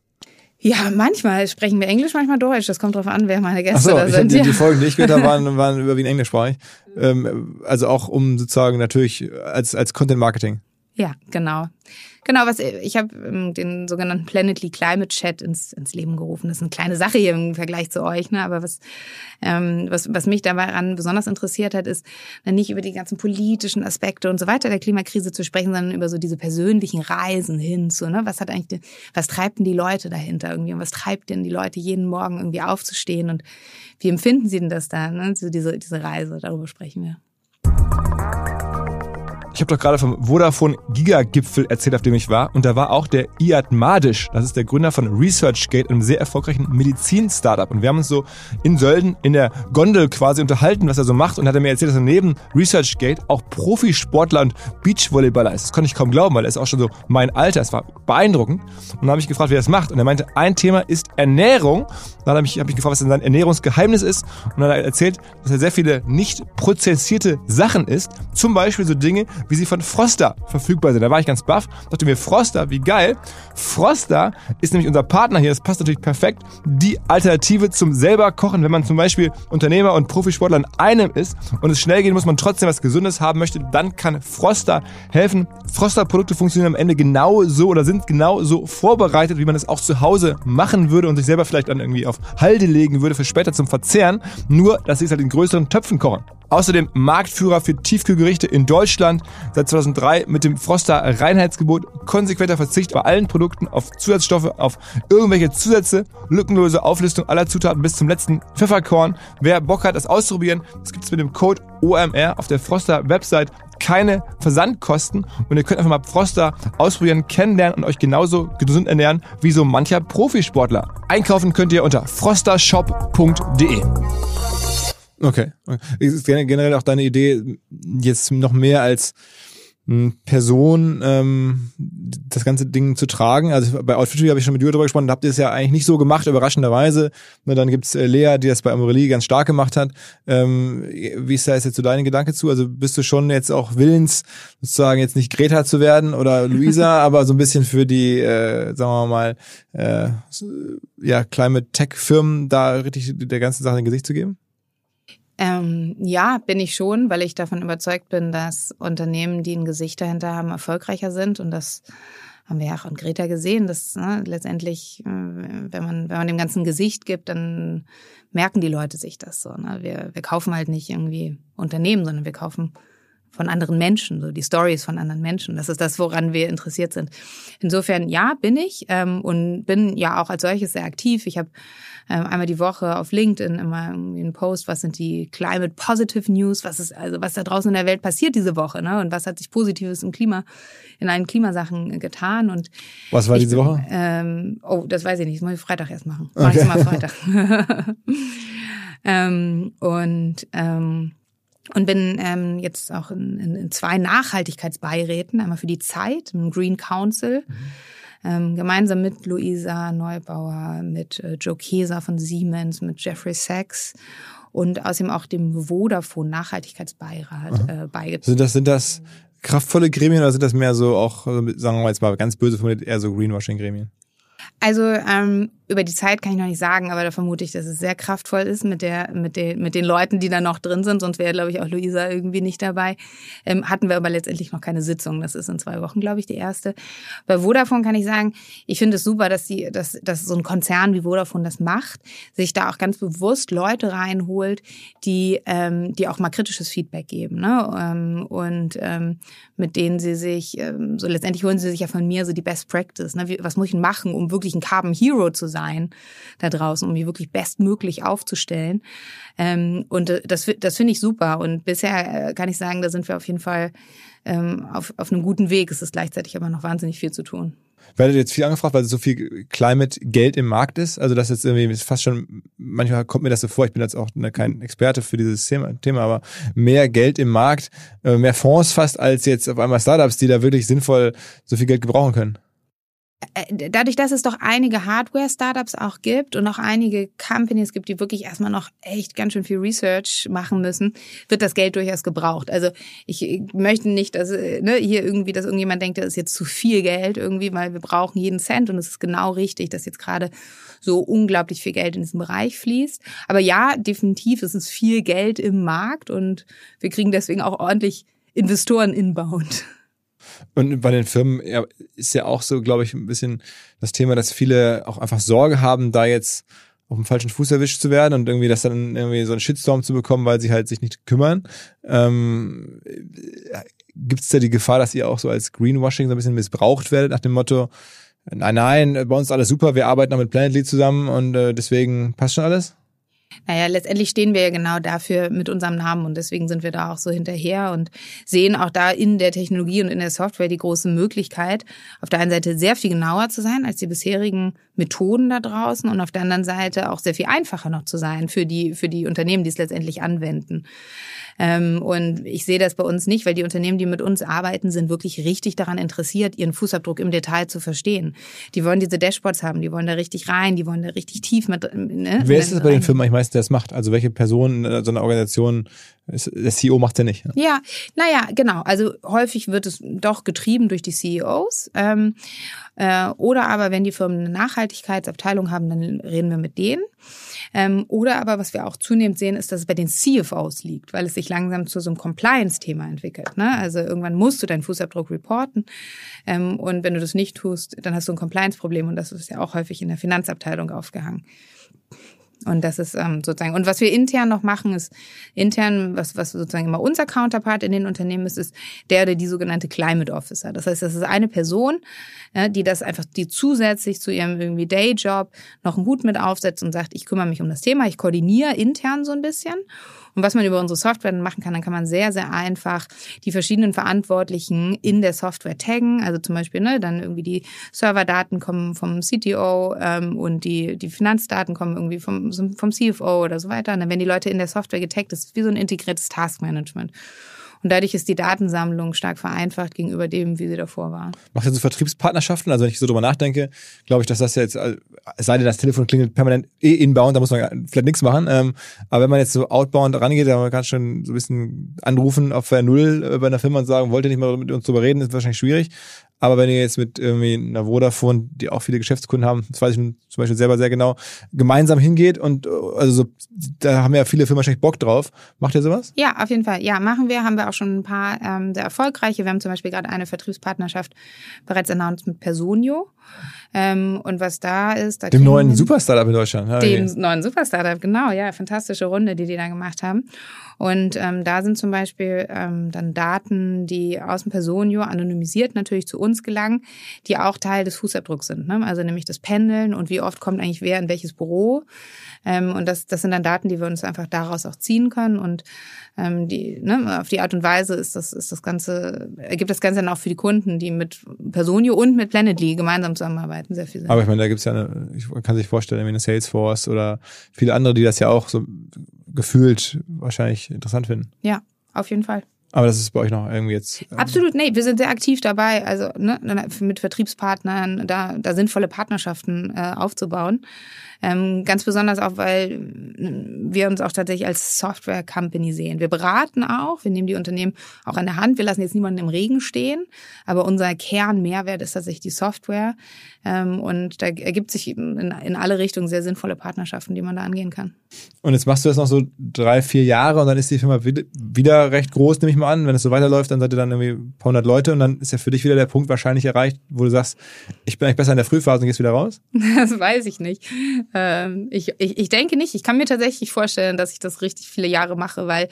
Ja, manchmal sprechen wir Englisch, manchmal Deutsch. Das kommt drauf an, wer meine Gäste so, da sind. Die, die Folgen, die ich gehört habe, waren, waren überwiegend englischsprachig. Ähm, also auch um sozusagen natürlich als, als Content Marketing. Ja, genau. Genau, was ich habe ähm, den sogenannten Planetly Climate Chat ins, ins Leben gerufen. Das ist eine kleine Sache hier im Vergleich zu euch, ne? Aber was, ähm, was, was mich daran besonders interessiert hat, ist nicht über die ganzen politischen Aspekte und so weiter der Klimakrise zu sprechen, sondern über so diese persönlichen Reisen hin zu, ne? Was hat eigentlich, was treibt denn die Leute dahinter irgendwie und was treibt denn die Leute jeden Morgen irgendwie aufzustehen und wie empfinden sie denn das da, ne? So diese, diese Reise, darüber sprechen wir. Ich habe doch gerade vom Vodafone Gigagipfel erzählt, auf dem ich war. Und da war auch der Iad Madisch. Das ist der Gründer von ResearchGate, einem sehr erfolgreichen Medizin-Startup. Und wir haben uns so in Sölden in der Gondel quasi unterhalten, was er so macht. Und hat er mir erzählt, dass er neben ResearchGate auch Profisportler und Beachvolleyballer ist. Das konnte ich kaum glauben, weil er ist auch schon so mein Alter. Es war beeindruckend. Und dann habe ich gefragt, wie er das macht. Und er meinte, ein Thema ist Ernährung. Dann habe ich, hab ich gefragt, was denn sein Ernährungsgeheimnis ist. Und dann hat er erzählt, dass er sehr viele nicht prozessierte Sachen isst. Zum Beispiel so Dinge wie sie von Froster verfügbar sind. Da war ich ganz baff, dachte mir, Froster, wie geil. Froster ist nämlich unser Partner hier, das passt natürlich perfekt. Die Alternative zum selber kochen, wenn man zum Beispiel Unternehmer und Profisportler in einem ist und es schnell gehen muss, man trotzdem was Gesundes haben möchte, dann kann Froster helfen. Froster-Produkte funktionieren am Ende genau so oder sind genau so vorbereitet, wie man es auch zu Hause machen würde und sich selber vielleicht dann irgendwie auf Halde legen würde für später zum Verzehren. Nur, dass sie es halt in größeren Töpfen kochen. Außerdem Marktführer für Tiefkühlgerichte in Deutschland. Seit 2003 mit dem Froster Reinheitsgebot konsequenter Verzicht bei allen Produkten auf Zusatzstoffe, auf irgendwelche Zusätze, lückenlose Auflistung aller Zutaten bis zum letzten Pfefferkorn. Wer Bock hat, das auszuprobieren, das gibt es mit dem Code OMR auf der Froster Website. Keine Versandkosten und ihr könnt einfach mal Froster ausprobieren, kennenlernen und euch genauso gesund ernähren wie so mancher Profisportler. Einkaufen könnt ihr unter frostershop.de. Okay. Ist generell auch deine Idee, jetzt noch mehr als Person ähm, das ganze Ding zu tragen. Also bei Outfittery habe ich schon mit dir darüber gesprochen, da habt ihr es ja eigentlich nicht so gemacht, überraschenderweise. Und dann gibt's äh, Lea, die das bei Amorelie ganz stark gemacht hat. Ähm, wie ist da jetzt so deine Gedanke zu? Also bist du schon jetzt auch willens, sozusagen jetzt nicht Greta zu werden oder Luisa, aber so ein bisschen für die, äh, sagen wir mal, äh, ja, Climate Tech Firmen da richtig der ganzen Sache ein Gesicht zu geben? Ähm, ja, bin ich schon, weil ich davon überzeugt bin, dass Unternehmen, die ein Gesicht dahinter haben, erfolgreicher sind. Und das haben wir ja auch an Greta gesehen, dass ne, letztendlich, äh, wenn man, wenn man dem ganzen Gesicht gibt, dann merken die Leute sich das so. Ne? Wir, wir kaufen halt nicht irgendwie Unternehmen, sondern wir kaufen von anderen Menschen, so die Stories von anderen Menschen. Das ist das, woran wir interessiert sind. Insofern, ja, bin ich ähm, und bin ja auch als solches sehr aktiv. Ich habe ähm, einmal die Woche auf LinkedIn immer irgendwie einen Post, was sind die Climate Positive News, was ist also was da draußen in der Welt passiert diese Woche, ne? Und was hat sich Positives im Klima in allen Klimasachen getan und was war diese Woche? Ähm, oh, das weiß ich nicht, das muss ich Freitag erst machen. Mach okay. ich mal Freitag. ähm, und ähm, und bin ähm, jetzt auch in, in, in zwei Nachhaltigkeitsbeiräten, einmal für die Zeit, im Green Council, mhm. ähm, gemeinsam mit Luisa Neubauer, mit äh, Joe Keser von Siemens, mit Jeffrey Sachs und außerdem auch dem Vodafone Nachhaltigkeitsbeirat äh, beigetragen. Sind das, sind das kraftvolle Gremien oder sind das mehr so auch, sagen wir jetzt mal ganz böse formuliert, eher so Greenwashing-Gremien? Also ähm, über die Zeit kann ich noch nicht sagen, aber da vermute ich, dass es sehr kraftvoll ist mit der, mit den, mit den Leuten, die da noch drin sind. Sonst wäre, glaube ich, auch Luisa irgendwie nicht dabei. Ähm, hatten wir aber letztendlich noch keine Sitzung. Das ist in zwei Wochen, glaube ich, die erste. Bei Vodafone kann ich sagen, ich finde es super, dass die, dass, dass so ein Konzern wie Vodafone das macht, sich da auch ganz bewusst Leute reinholt, die, ähm, die auch mal kritisches Feedback geben, ne? Ähm, und ähm, mit denen sie sich, ähm, so letztendlich holen sie sich ja von mir so die Best Practice. Ne? Wie, was muss ich machen, um wirklich ein Carbon Hero zu sein? da draußen, um mich wirklich bestmöglich aufzustellen. Ähm, und äh, das, das finde ich super. Und bisher äh, kann ich sagen, da sind wir auf jeden Fall ähm, auf, auf einem guten Weg. Es ist gleichzeitig aber noch wahnsinnig viel zu tun. Werdet jetzt viel angefragt, weil so viel Climate-Geld im Markt ist. Also das jetzt irgendwie fast schon, manchmal kommt mir das so vor, ich bin jetzt auch ne, kein Experte für dieses Thema, Thema, aber mehr Geld im Markt, äh, mehr Fonds fast als jetzt auf einmal Startups, die da wirklich sinnvoll so viel Geld gebrauchen können. Äh, dadurch, dass es doch einige Hardware-Startups auch gibt und auch einige Companies gibt, die wirklich erstmal noch echt ganz schön viel Research machen müssen, wird das Geld durchaus gebraucht. Also ich möchte nicht, dass äh, ne, hier irgendwie, dass irgendjemand denkt, das ist jetzt zu viel Geld irgendwie, weil wir brauchen jeden Cent und es ist genau richtig, dass jetzt gerade so unglaublich viel Geld in diesen Bereich fließt. Aber ja, definitiv ist es viel Geld im Markt und wir kriegen deswegen auch ordentlich Investoren inbound. Und bei den Firmen ja, ist ja auch so, glaube ich, ein bisschen das Thema, dass viele auch einfach Sorge haben, da jetzt auf dem falschen Fuß erwischt zu werden und irgendwie das dann irgendwie so einen Shitstorm zu bekommen, weil sie halt sich nicht kümmern. Ähm, Gibt es da die Gefahr, dass ihr auch so als Greenwashing so ein bisschen missbraucht werdet nach dem Motto, nein, nein, bei uns alles super, wir arbeiten auch mit Planetly zusammen und äh, deswegen passt schon alles? Naja, letztendlich stehen wir ja genau dafür mit unserem Namen und deswegen sind wir da auch so hinterher und sehen auch da in der Technologie und in der Software die große Möglichkeit, auf der einen Seite sehr viel genauer zu sein als die bisherigen Methoden da draußen und auf der anderen Seite auch sehr viel einfacher noch zu sein für die, für die Unternehmen, die es letztendlich anwenden. Ähm, und ich sehe das bei uns nicht, weil die Unternehmen, die mit uns arbeiten, sind wirklich richtig daran interessiert, ihren Fußabdruck im Detail zu verstehen. Die wollen diese Dashboards haben, die wollen da richtig rein, die wollen da richtig tief mit. Ne, Wer ist es bei den Firmen eigentlich meistens, der das macht? Also welche Person so einer Organisation der CEO macht ja nicht. Ja, ja naja, genau. Also häufig wird es doch getrieben durch die CEOs. Ähm, äh, oder aber, wenn die Firmen eine Nachhaltigkeitsabteilung haben, dann reden wir mit denen. Ähm, oder aber, was wir auch zunehmend sehen, ist, dass es bei den CFOs liegt, weil es sich langsam zu so einem Compliance-Thema entwickelt. Ne? Also irgendwann musst du deinen Fußabdruck reporten. Ähm, und wenn du das nicht tust, dann hast du ein Compliance-Problem. Und das ist ja auch häufig in der Finanzabteilung aufgehangen. Und das ist ähm, sozusagen, und was wir intern noch machen, ist intern, was, was sozusagen immer unser Counterpart in den Unternehmen ist, ist der oder die sogenannte Climate Officer. Das heißt, das ist eine Person, ja, die das einfach, die zusätzlich zu ihrem irgendwie Dayjob noch einen Hut mit aufsetzt und sagt, ich kümmere mich um das Thema, ich koordiniere intern so ein bisschen Und was man über unsere Software machen kann, dann kann man sehr, sehr einfach die verschiedenen Verantwortlichen in der Software taggen. Also zum Beispiel, ne, dann irgendwie die Serverdaten kommen vom CTO ähm, und die, die Finanzdaten kommen irgendwie vom, vom CFO oder so weiter. Und dann werden die Leute in der Software getaggt. Das ist wie so ein integriertes Taskmanagement. Und dadurch ist die Datensammlung stark vereinfacht gegenüber dem, wie sie davor war. Macht ihr so Vertriebspartnerschaften? Also wenn ich so drüber nachdenke, glaube ich, dass das jetzt, äh, es sei denn, das Telefon klingelt permanent eh inbound, da muss man vielleicht nichts machen. Ähm, aber wenn man jetzt so outbound rangeht, dann kann man schon so ein bisschen anrufen auf Null äh, bei einer Firma und sagen, wollt ihr nicht mal mit uns drüber reden, ist wahrscheinlich schwierig. Aber wenn ihr jetzt mit irgendwie einer Vodafone, die auch viele Geschäftskunden haben, das weiß ich zum Beispiel selber sehr genau, gemeinsam hingeht und also so, da haben ja viele Firmen wahrscheinlich Bock drauf. Macht ihr sowas? Ja, auf jeden Fall. Ja, machen wir. Haben wir auch schon ein paar ähm, sehr erfolgreiche. Wir haben zum Beispiel gerade eine Vertriebspartnerschaft bereits announced mit Personio. Ähm, und was da ist, da dem neuen Superstartup in Deutschland. Ja, dem okay. neuen Superstartup, genau, ja, fantastische Runde, die die da gemacht haben. Und ähm, da sind zum Beispiel ähm, dann Daten, die aus dem Personio anonymisiert natürlich zu uns gelangen, die auch Teil des Fußabdrucks sind. Ne? Also nämlich das Pendeln und wie oft kommt eigentlich wer in welches Büro. Ähm, und das, das sind dann Daten, die wir uns einfach daraus auch ziehen können. Und ähm, die, ne, auf die Art und Weise ist das, ist das Ganze, ergibt das Ganze dann auch für die Kunden, die mit Personio und mit Planetly gemeinsam zusammenarbeiten, sehr viel Sinn. Aber ich meine, da gibt's ja eine, ich kann sich vorstellen, eine Salesforce oder viele andere, die das ja auch so gefühlt wahrscheinlich interessant finden. Ja, auf jeden Fall. Aber das ist bei euch noch irgendwie jetzt. Ähm Absolut, nee, wir sind sehr aktiv dabei, also ne, mit Vertriebspartnern, da, da sinnvolle Partnerschaften äh, aufzubauen. Ähm, ganz besonders auch, weil wir uns auch tatsächlich als Software-Company sehen. Wir beraten auch, wir nehmen die Unternehmen auch an der Hand. Wir lassen jetzt niemanden im Regen stehen, aber unser Kernmehrwert ist tatsächlich die Software. Ähm, und da ergibt sich in, in alle Richtungen sehr sinnvolle Partnerschaften, die man da angehen kann. Und jetzt machst du das noch so drei, vier Jahre und dann ist die Firma wieder recht groß, nehme ich mal an. Wenn es so weiterläuft, dann seid ihr dann irgendwie ein paar hundert Leute und dann ist ja für dich wieder der Punkt wahrscheinlich erreicht, wo du sagst, ich bin eigentlich besser in der Frühphase und gehst wieder raus? Das weiß ich nicht. Ähm, ich, ich, ich denke nicht. Ich kann mir tatsächlich vorstellen, dass ich das richtig viele Jahre mache, weil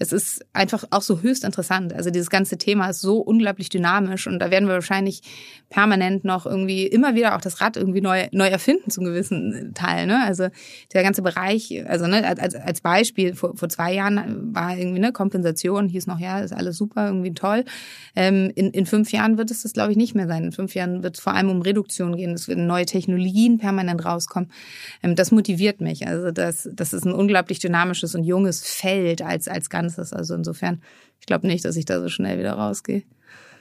es ist einfach auch so höchst interessant. Also dieses ganze Thema ist so unglaublich dynamisch und da werden wir wahrscheinlich permanent noch irgendwie immer wieder auch das Rad irgendwie neu, neu erfinden zum gewissen Teil. Ne? Also der ganze Bereich, also ne, als, als Beispiel, vor, vor zwei Jahren war irgendwie eine Kompensation, hieß noch, ja, ist alles super, irgendwie toll. Ähm, in, in fünf Jahren wird es das, glaube ich, nicht mehr sein. In fünf Jahren wird es vor allem um Reduktion gehen. Es werden neue Technologien permanent rauskommen. Ähm, das motiviert mich. Also das, das ist ein unglaublich dynamisches und junges Feld als, als Ganzes. Also insofern, ich glaube nicht, dass ich da so schnell wieder rausgehe.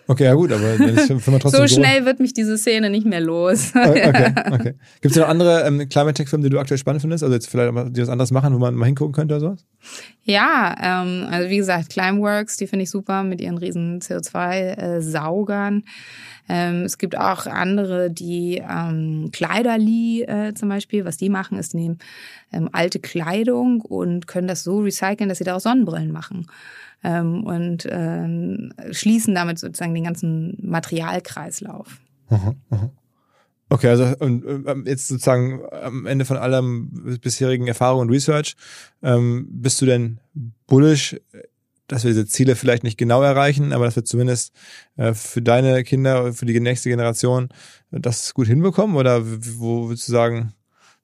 Okay, ja gut, aber wenn es Firma trotzdem so schnell wird mich diese Szene nicht mehr los. okay, okay. Gibt es noch andere ähm, Climate Tech Firmen, die du aktuell spannend findest? Also jetzt vielleicht die was anderes machen, wo man mal hingucken könnte oder sowas? Ja, ähm, also wie gesagt, Climeworks, die finde ich super mit ihren riesen CO2-Saugern. Äh, ähm, es gibt auch andere, die ähm, Kleiderli äh, zum Beispiel, was die machen, ist, nehmen ähm, alte Kleidung und können das so recyceln, dass sie daraus Sonnenbrillen machen ähm, und ähm, schließen damit sozusagen den ganzen Materialkreislauf. Aha, aha. Okay, also und ähm, jetzt sozusagen am Ende von allem bisherigen Erfahrung und Research, ähm, bist du denn bullish, dass wir diese Ziele vielleicht nicht genau erreichen, aber dass wir zumindest äh, für deine Kinder, für die nächste Generation das gut hinbekommen? Oder wo würdest du sagen,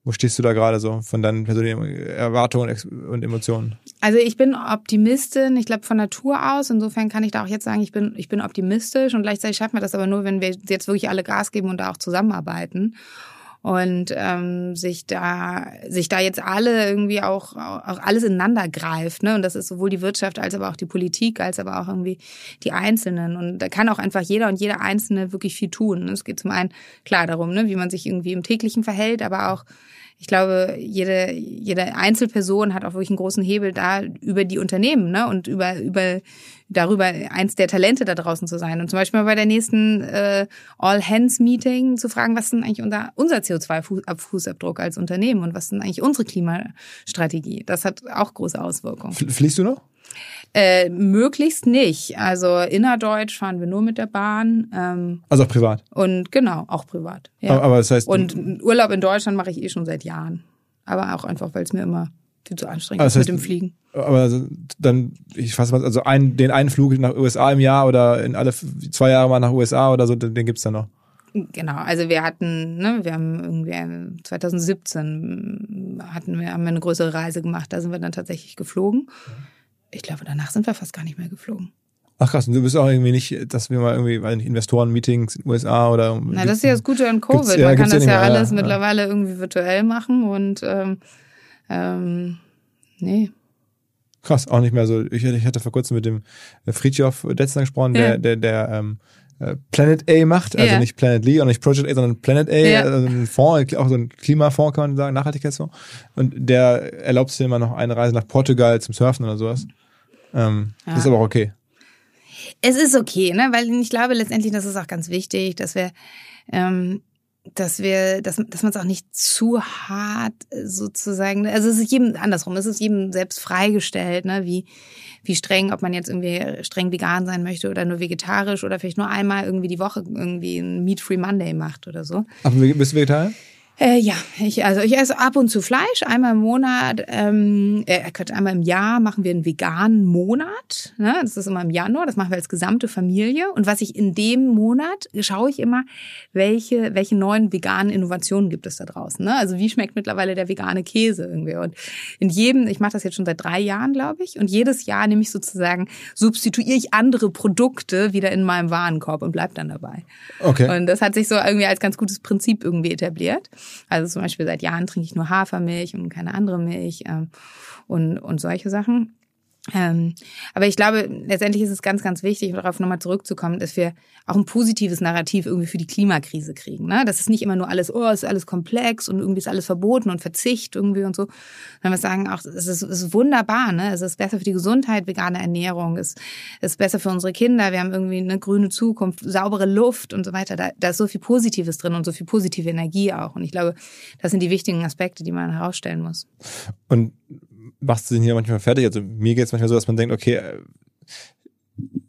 wo stehst du da gerade so von deinen persönlichen Erwartungen und Emotionen? Also ich bin Optimistin, ich glaube von Natur aus. Insofern kann ich da auch jetzt sagen, ich bin, ich bin optimistisch und gleichzeitig schaffen wir das aber nur, wenn wir jetzt wirklich alle Gas geben und da auch zusammenarbeiten. Und ähm, sich da sich da jetzt alle irgendwie auch auch alles ineinander greift, ne? Und das ist sowohl die Wirtschaft als aber auch die Politik, als aber auch irgendwie die Einzelnen. Und da kann auch einfach jeder und jeder Einzelne wirklich viel tun. Es geht zum einen klar darum, ne, wie man sich irgendwie im täglichen verhält, aber auch ich glaube, jede, jede Einzelperson hat auch wirklich einen großen Hebel da über die Unternehmen ne? und über, über darüber eins der Talente da draußen zu sein. Und zum Beispiel mal bei der nächsten äh, All-Hands-Meeting zu fragen, was ist denn eigentlich unser, unser CO2-Fußabdruck als Unternehmen und was ist denn eigentlich unsere Klimastrategie? Das hat auch große Auswirkungen. Fliegst du noch? Äh, möglichst nicht. Also innerdeutsch fahren wir nur mit der Bahn. Ähm, also auch privat. Und genau, auch privat. Ja. Aber, aber das heißt. Und Urlaub in Deutschland mache ich eh schon seit Jahren. Aber auch einfach, weil es mir immer viel zu anstrengend also mit dem Fliegen. Aber also dann, ich fasse mal, also ein, den einen Flug nach USA im Jahr oder in alle zwei Jahre mal nach USA oder so, den, den gibt's dann noch. Genau, also wir hatten, ne, wir haben irgendwie 2017 hatten wir, haben wir eine größere Reise gemacht, da sind wir dann tatsächlich geflogen. Ich glaube, danach sind wir fast gar nicht mehr geflogen. Ach krass, und du bist auch irgendwie nicht, dass wir mal irgendwie, weil Investoren-Meetings in den USA oder. Na, das ist ja das Gute an Covid. Ja, Man kann das ja, alles ja, mittlerweile ja. irgendwie virtuell machen und ähm, ähm, nee. Krass, auch nicht mehr so. Ich, ich hatte vor kurzem mit dem Fritjof Detzner gesprochen, der, der, der ähm, äh, Planet A macht, also nicht Planet Lee und nicht Project A, sondern Planet A, also ein Fonds, auch so ein Klimafonds kann man sagen, Nachhaltigkeitsfonds. Und der erlaubt sich immer noch eine Reise nach Portugal zum Surfen oder sowas. Ähm, Das ist aber auch okay. Es ist okay, ne? Weil ich glaube letztendlich, das ist auch ganz wichtig, dass wir, ähm, dass wir, dass, dass man es auch nicht zu hart sozusagen, also es ist jedem andersrum, es ist jedem selbst freigestellt, ne? Wie, wie streng, ob man jetzt irgendwie streng vegan sein möchte oder nur vegetarisch oder vielleicht nur einmal irgendwie die Woche irgendwie ein Meat-Free Monday macht oder so. Aber bist du Vegetarier? Äh, ja, ich, also ich esse ab und zu Fleisch, einmal im Monat, ähm, äh, einmal im Jahr machen wir einen veganen Monat. Ne? Das ist immer im Januar, das machen wir als gesamte Familie. Und was ich in dem Monat schaue ich immer, welche, welche neuen veganen Innovationen gibt es da draußen. Ne? Also wie schmeckt mittlerweile der vegane Käse irgendwie. Und in jedem, ich mache das jetzt schon seit drei Jahren, glaube ich, und jedes Jahr nehme ich sozusagen, substituiere ich andere Produkte wieder in meinem Warenkorb und bleib dann dabei. Okay. Und das hat sich so irgendwie als ganz gutes Prinzip irgendwie etabliert. Also zum Beispiel seit Jahren trinke ich nur Hafermilch und keine andere Milch ähm, und, und solche Sachen. Ähm, aber ich glaube, letztendlich ist es ganz, ganz wichtig, darauf nochmal zurückzukommen, dass wir auch ein positives Narrativ irgendwie für die Klimakrise kriegen. Ne? Das ist nicht immer nur alles, oh, es ist alles komplex und irgendwie ist alles verboten und Verzicht irgendwie und so. Wenn wir sagen, auch, es ist, ist wunderbar, ne? Es ist besser für die Gesundheit, vegane Ernährung, es ist besser für unsere Kinder, wir haben irgendwie eine grüne Zukunft, saubere Luft und so weiter. Da, da ist so viel Positives drin und so viel positive Energie auch. Und ich glaube, das sind die wichtigen Aspekte, die man herausstellen muss. Und machst du den hier manchmal fertig. Also mir geht es manchmal so, dass man denkt, okay, äh,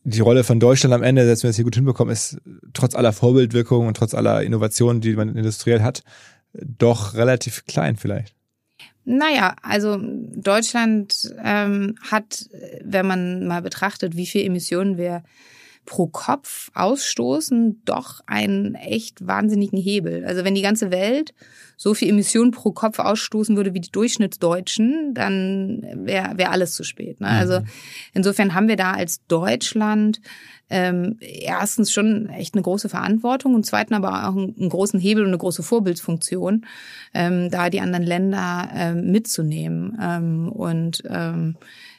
die Rolle von Deutschland am Ende, selbst wenn wir es hier gut hinbekommen, ist trotz aller Vorbildwirkungen und trotz aller Innovationen, die man industriell hat, doch relativ klein vielleicht. Naja, also Deutschland ähm, hat, wenn man mal betrachtet, wie viel Emissionen wir pro Kopf ausstoßen, doch einen echt wahnsinnigen Hebel. Also wenn die ganze Welt so viel Emissionen pro Kopf ausstoßen würde wie die Durchschnittsdeutschen, dann wäre wär alles zu spät. Ne? Also mhm. insofern haben wir da als Deutschland ähm, erstens schon echt eine große Verantwortung und zweitens aber auch einen, einen großen Hebel und eine große Vorbildsfunktion, ähm, da die anderen Länder ähm, mitzunehmen. Ähm, und ähm,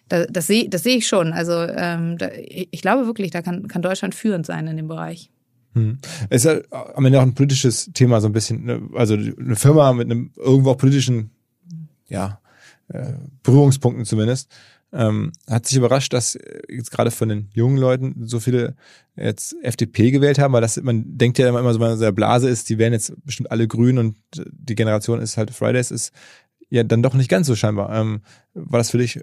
da, das sehe das seh ich schon. Also ähm, da, ich glaube wirklich, da kann, kann Deutschland führend sein in dem Bereich. Hm. Ist ja am Ende auch ein politisches Thema so ein bisschen. Ne? Also eine Firma mit einem irgendwo auch politischen, ja, äh, Berührungspunkten zumindest, ähm, hat sich überrascht, dass jetzt gerade von den jungen Leuten so viele jetzt FDP gewählt haben, weil das man denkt ja immer so, wenn man so der Blase ist, die wären jetzt bestimmt alle grün und die Generation ist halt Fridays ist ja dann doch nicht ganz so scheinbar. Ähm, war das für dich äh,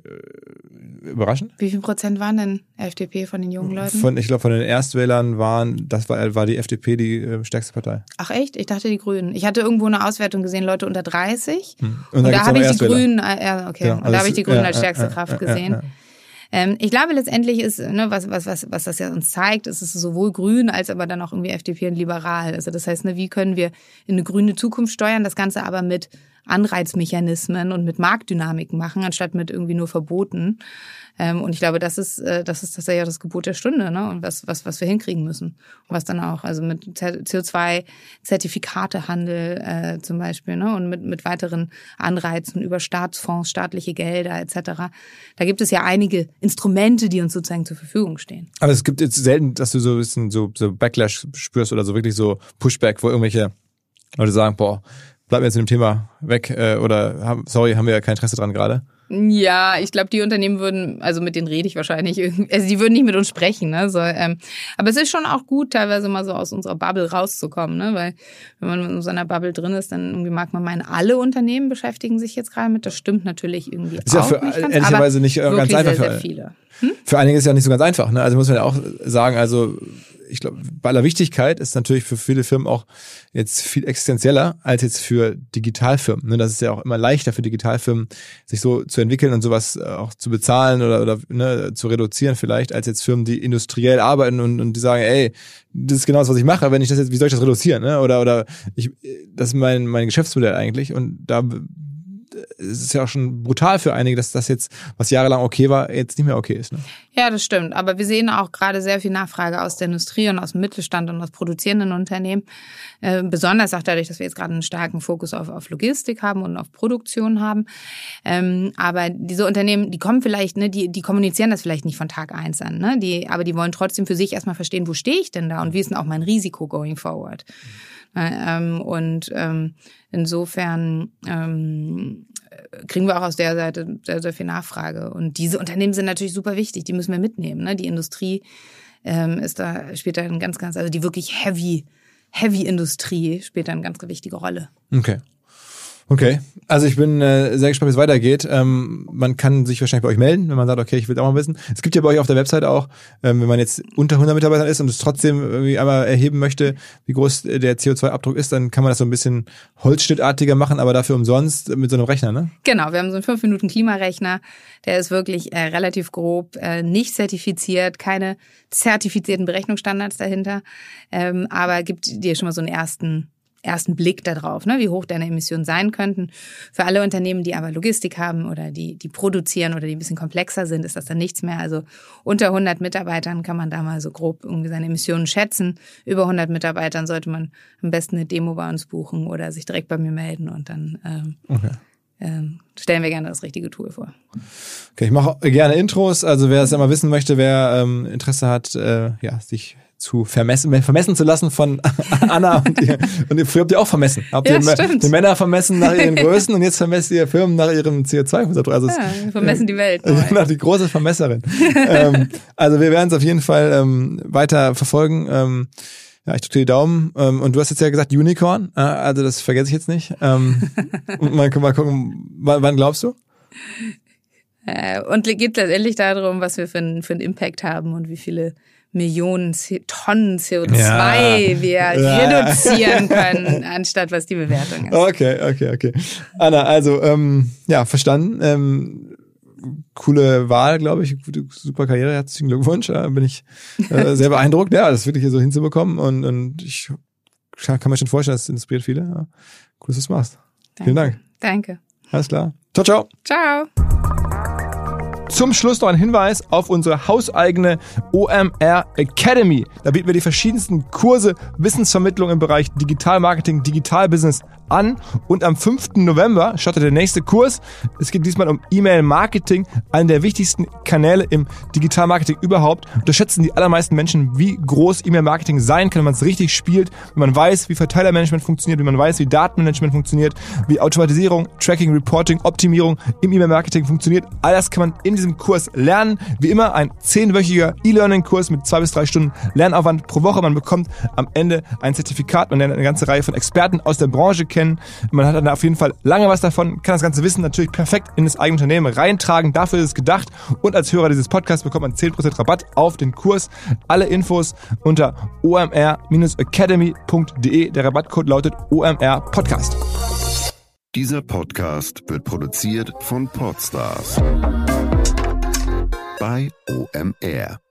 überraschend? Wie viel Prozent waren denn FDP von den jungen Leuten? Von, ich glaube, von den Erstwählern waren, das war, war die FDP die äh, stärkste Partei. Ach echt? Ich dachte die Grünen. Ich hatte irgendwo eine Auswertung gesehen, Leute unter 30. Hm. Und, und da habe ich die Grünen, äh, ja, okay, genau. und da habe ich die Grünen ja, als stärkste ja, Kraft gesehen. Ähm, ich glaube, letztendlich ist, ne, was, was, was, was das ja uns zeigt, ist es sowohl grün als aber dann auch irgendwie FDP und liberal. Also das heißt, ne, wie können wir in eine grüne Zukunft steuern, das Ganze aber mit Anreizmechanismen und mit Marktdynamiken machen, anstatt mit irgendwie nur Verboten. Ähm, und ich glaube, das ist, äh, das ist tatsächlich das Gebot der Stunde, ne? Und was, was, was wir hinkriegen müssen. Und was dann auch, also mit CO2-Zertifikatehandel äh, zum Beispiel, ne? Und mit, mit weiteren Anreizen über Staatsfonds, staatliche Gelder etc. Da gibt es ja einige Instrumente, die uns sozusagen zur Verfügung stehen. Aber es gibt jetzt selten, dass du so ein bisschen so, so Backlash spürst oder so wirklich so Pushback, wo irgendwelche Leute sagen, boah, bleib mir jetzt in dem Thema weg äh, oder sorry, haben wir ja kein Interesse dran gerade. Ja, ich glaube, die Unternehmen würden, also mit denen rede ich wahrscheinlich, also die würden nicht mit uns sprechen, ne? So, ähm, aber es ist schon auch gut, teilweise mal so aus unserer Bubble rauszukommen, ne? Weil wenn man in so einer Bubble drin ist, dann irgendwie mag man meinen, alle Unternehmen beschäftigen sich jetzt gerade mit. Das stimmt natürlich irgendwie ist auch ja für, nicht ganz, ehrlicherweise nicht äh, ganz einfach sehr, für, viele. Hm? für einige ist ja nicht so ganz einfach, ne? Also muss man ja auch sagen, also ich glaube, bei aller Wichtigkeit ist natürlich für viele Firmen auch jetzt viel existenzieller als jetzt für Digitalfirmen. Ne? Das ist ja auch immer leichter für Digitalfirmen, sich so zu entwickeln und sowas äh, auch zu bezahlen oder, oder ne, zu reduzieren vielleicht, als jetzt Firmen, die industriell arbeiten und, und die sagen, ey, das ist genau das, was ich mache. Wenn ich das jetzt, wie soll ich das reduzieren? Ne? Oder, oder ich, das ist mein, mein Geschäftsmodell eigentlich. Und da es ist ja auch schon brutal für einige, dass das jetzt, was jahrelang okay war, jetzt nicht mehr okay ist. Ne? Ja, das stimmt. Aber wir sehen auch gerade sehr viel Nachfrage aus der Industrie und aus dem Mittelstand und aus produzierenden Unternehmen. Äh, besonders auch dadurch, dass wir jetzt gerade einen starken Fokus auf, auf Logistik haben und auf Produktion haben. Ähm, aber diese Unternehmen, die kommen vielleicht, ne, die, die kommunizieren das vielleicht nicht von Tag eins an, ne? Die, aber die wollen trotzdem für sich erstmal verstehen, wo stehe ich denn da und wie ist denn auch mein Risiko going forward. Äh, ähm, und ähm, insofern ähm, kriegen wir auch aus der Seite sehr, sehr viel Nachfrage. Und diese Unternehmen sind natürlich super wichtig, die müssen wir mitnehmen. Ne? Die Industrie ähm, ist da, spielt da ein ganz, ganz, also die wirklich heavy, heavy Industrie spielt da eine ganz wichtige Rolle. Okay. Okay, also ich bin äh, sehr gespannt, wie es weitergeht. Ähm, man kann sich wahrscheinlich bei euch melden, wenn man sagt, okay, ich will auch mal wissen. Es gibt ja bei euch auf der Webseite auch, ähm, wenn man jetzt unter 100 Mitarbeitern ist und es trotzdem irgendwie einmal erheben möchte, wie groß der CO2-Abdruck ist, dann kann man das so ein bisschen holzschnittartiger machen, aber dafür umsonst mit so einem Rechner, ne? Genau, wir haben so einen 5 Minuten Klimarechner, der ist wirklich äh, relativ grob, äh, nicht zertifiziert, keine zertifizierten Berechnungsstandards dahinter, ähm, aber gibt dir schon mal so einen ersten ersten Blick darauf, ne, wie hoch deine Emissionen sein könnten. Für alle Unternehmen, die aber Logistik haben oder die, die produzieren oder die ein bisschen komplexer sind, ist das dann nichts mehr. Also unter 100 Mitarbeitern kann man da mal so grob irgendwie seine Emissionen schätzen. Über 100 Mitarbeitern sollte man am besten eine Demo bei uns buchen oder sich direkt bei mir melden und dann ähm, okay. ähm, stellen wir gerne das richtige Tool vor. Okay, ich mache gerne Intros. Also wer es einmal wissen möchte, wer ähm, Interesse hat, äh, ja, sich zu vermessen, vermessen zu lassen von Anna und ihr. Und früher habt ihr auch vermessen. Habt ja, ihr die Männer vermessen nach ihren Größen und jetzt vermesst ihr Firmen nach ihrem CO2-Fußabdruck. Also ja, wir vermessen die Welt. Genau, die große Vermesserin. ähm, also wir werden es auf jeden Fall ähm, weiter verfolgen. Ähm, ja, ich drücke die Daumen. Ähm, und du hast jetzt ja gesagt Unicorn. Äh, also das vergesse ich jetzt nicht. Ähm, mal, mal gucken, wann, wann glaubst du? Äh, und geht letztendlich darum, was wir für einen, für einen Impact haben und wie viele Millionen Tonnen CO2 ja. wir ja. reduzieren können, anstatt was die Bewertung ist. Okay, okay, okay. Anna, also ähm, ja, verstanden. Ähm, coole Wahl, glaube ich. Super Karriere, herzlichen Glückwunsch. Da bin ich äh, sehr beeindruckt, ja, das wirklich hier so hinzubekommen. Und, und ich kann mir schon vorstellen, das inspiriert viele. Ja. Cool, dass du es machst. Danke. Vielen Dank. Danke. Alles klar. Ciao, ciao. Ciao. Zum Schluss noch ein Hinweis auf unsere hauseigene OMR Academy. Da bieten wir die verschiedensten Kurse, Wissensvermittlung im Bereich Digital Marketing, Digital Business an. Und am 5. November startet der nächste Kurs. Es geht diesmal um E-Mail-Marketing, einen der wichtigsten Kanäle im Digital-Marketing überhaupt. Unterschätzen die allermeisten Menschen, wie groß E-Mail-Marketing sein kann, wenn man es richtig spielt, wenn man weiß, wie Verteilermanagement funktioniert, wie man weiß, wie Datenmanagement funktioniert, wie Automatisierung, Tracking, Reporting, Optimierung im E-Mail-Marketing funktioniert. All das kann man in diesem Kurs lernen. Wie immer ein zehnwöchiger E-Learning-Kurs mit zwei bis drei Stunden Lernaufwand pro Woche. Man bekommt am Ende ein Zertifikat. Man lernt eine ganze Reihe von Experten aus der Branche kennen. Man hat dann auf jeden Fall lange was davon, kann das ganze Wissen natürlich perfekt in das eigene Unternehmen reintragen. Dafür ist es gedacht. Und als Hörer dieses Podcasts bekommt man 10% Rabatt auf den Kurs. Alle Infos unter omr-academy.de. Der Rabattcode lautet OMR Podcast. Dieser Podcast wird produziert von Podstars bei OMR.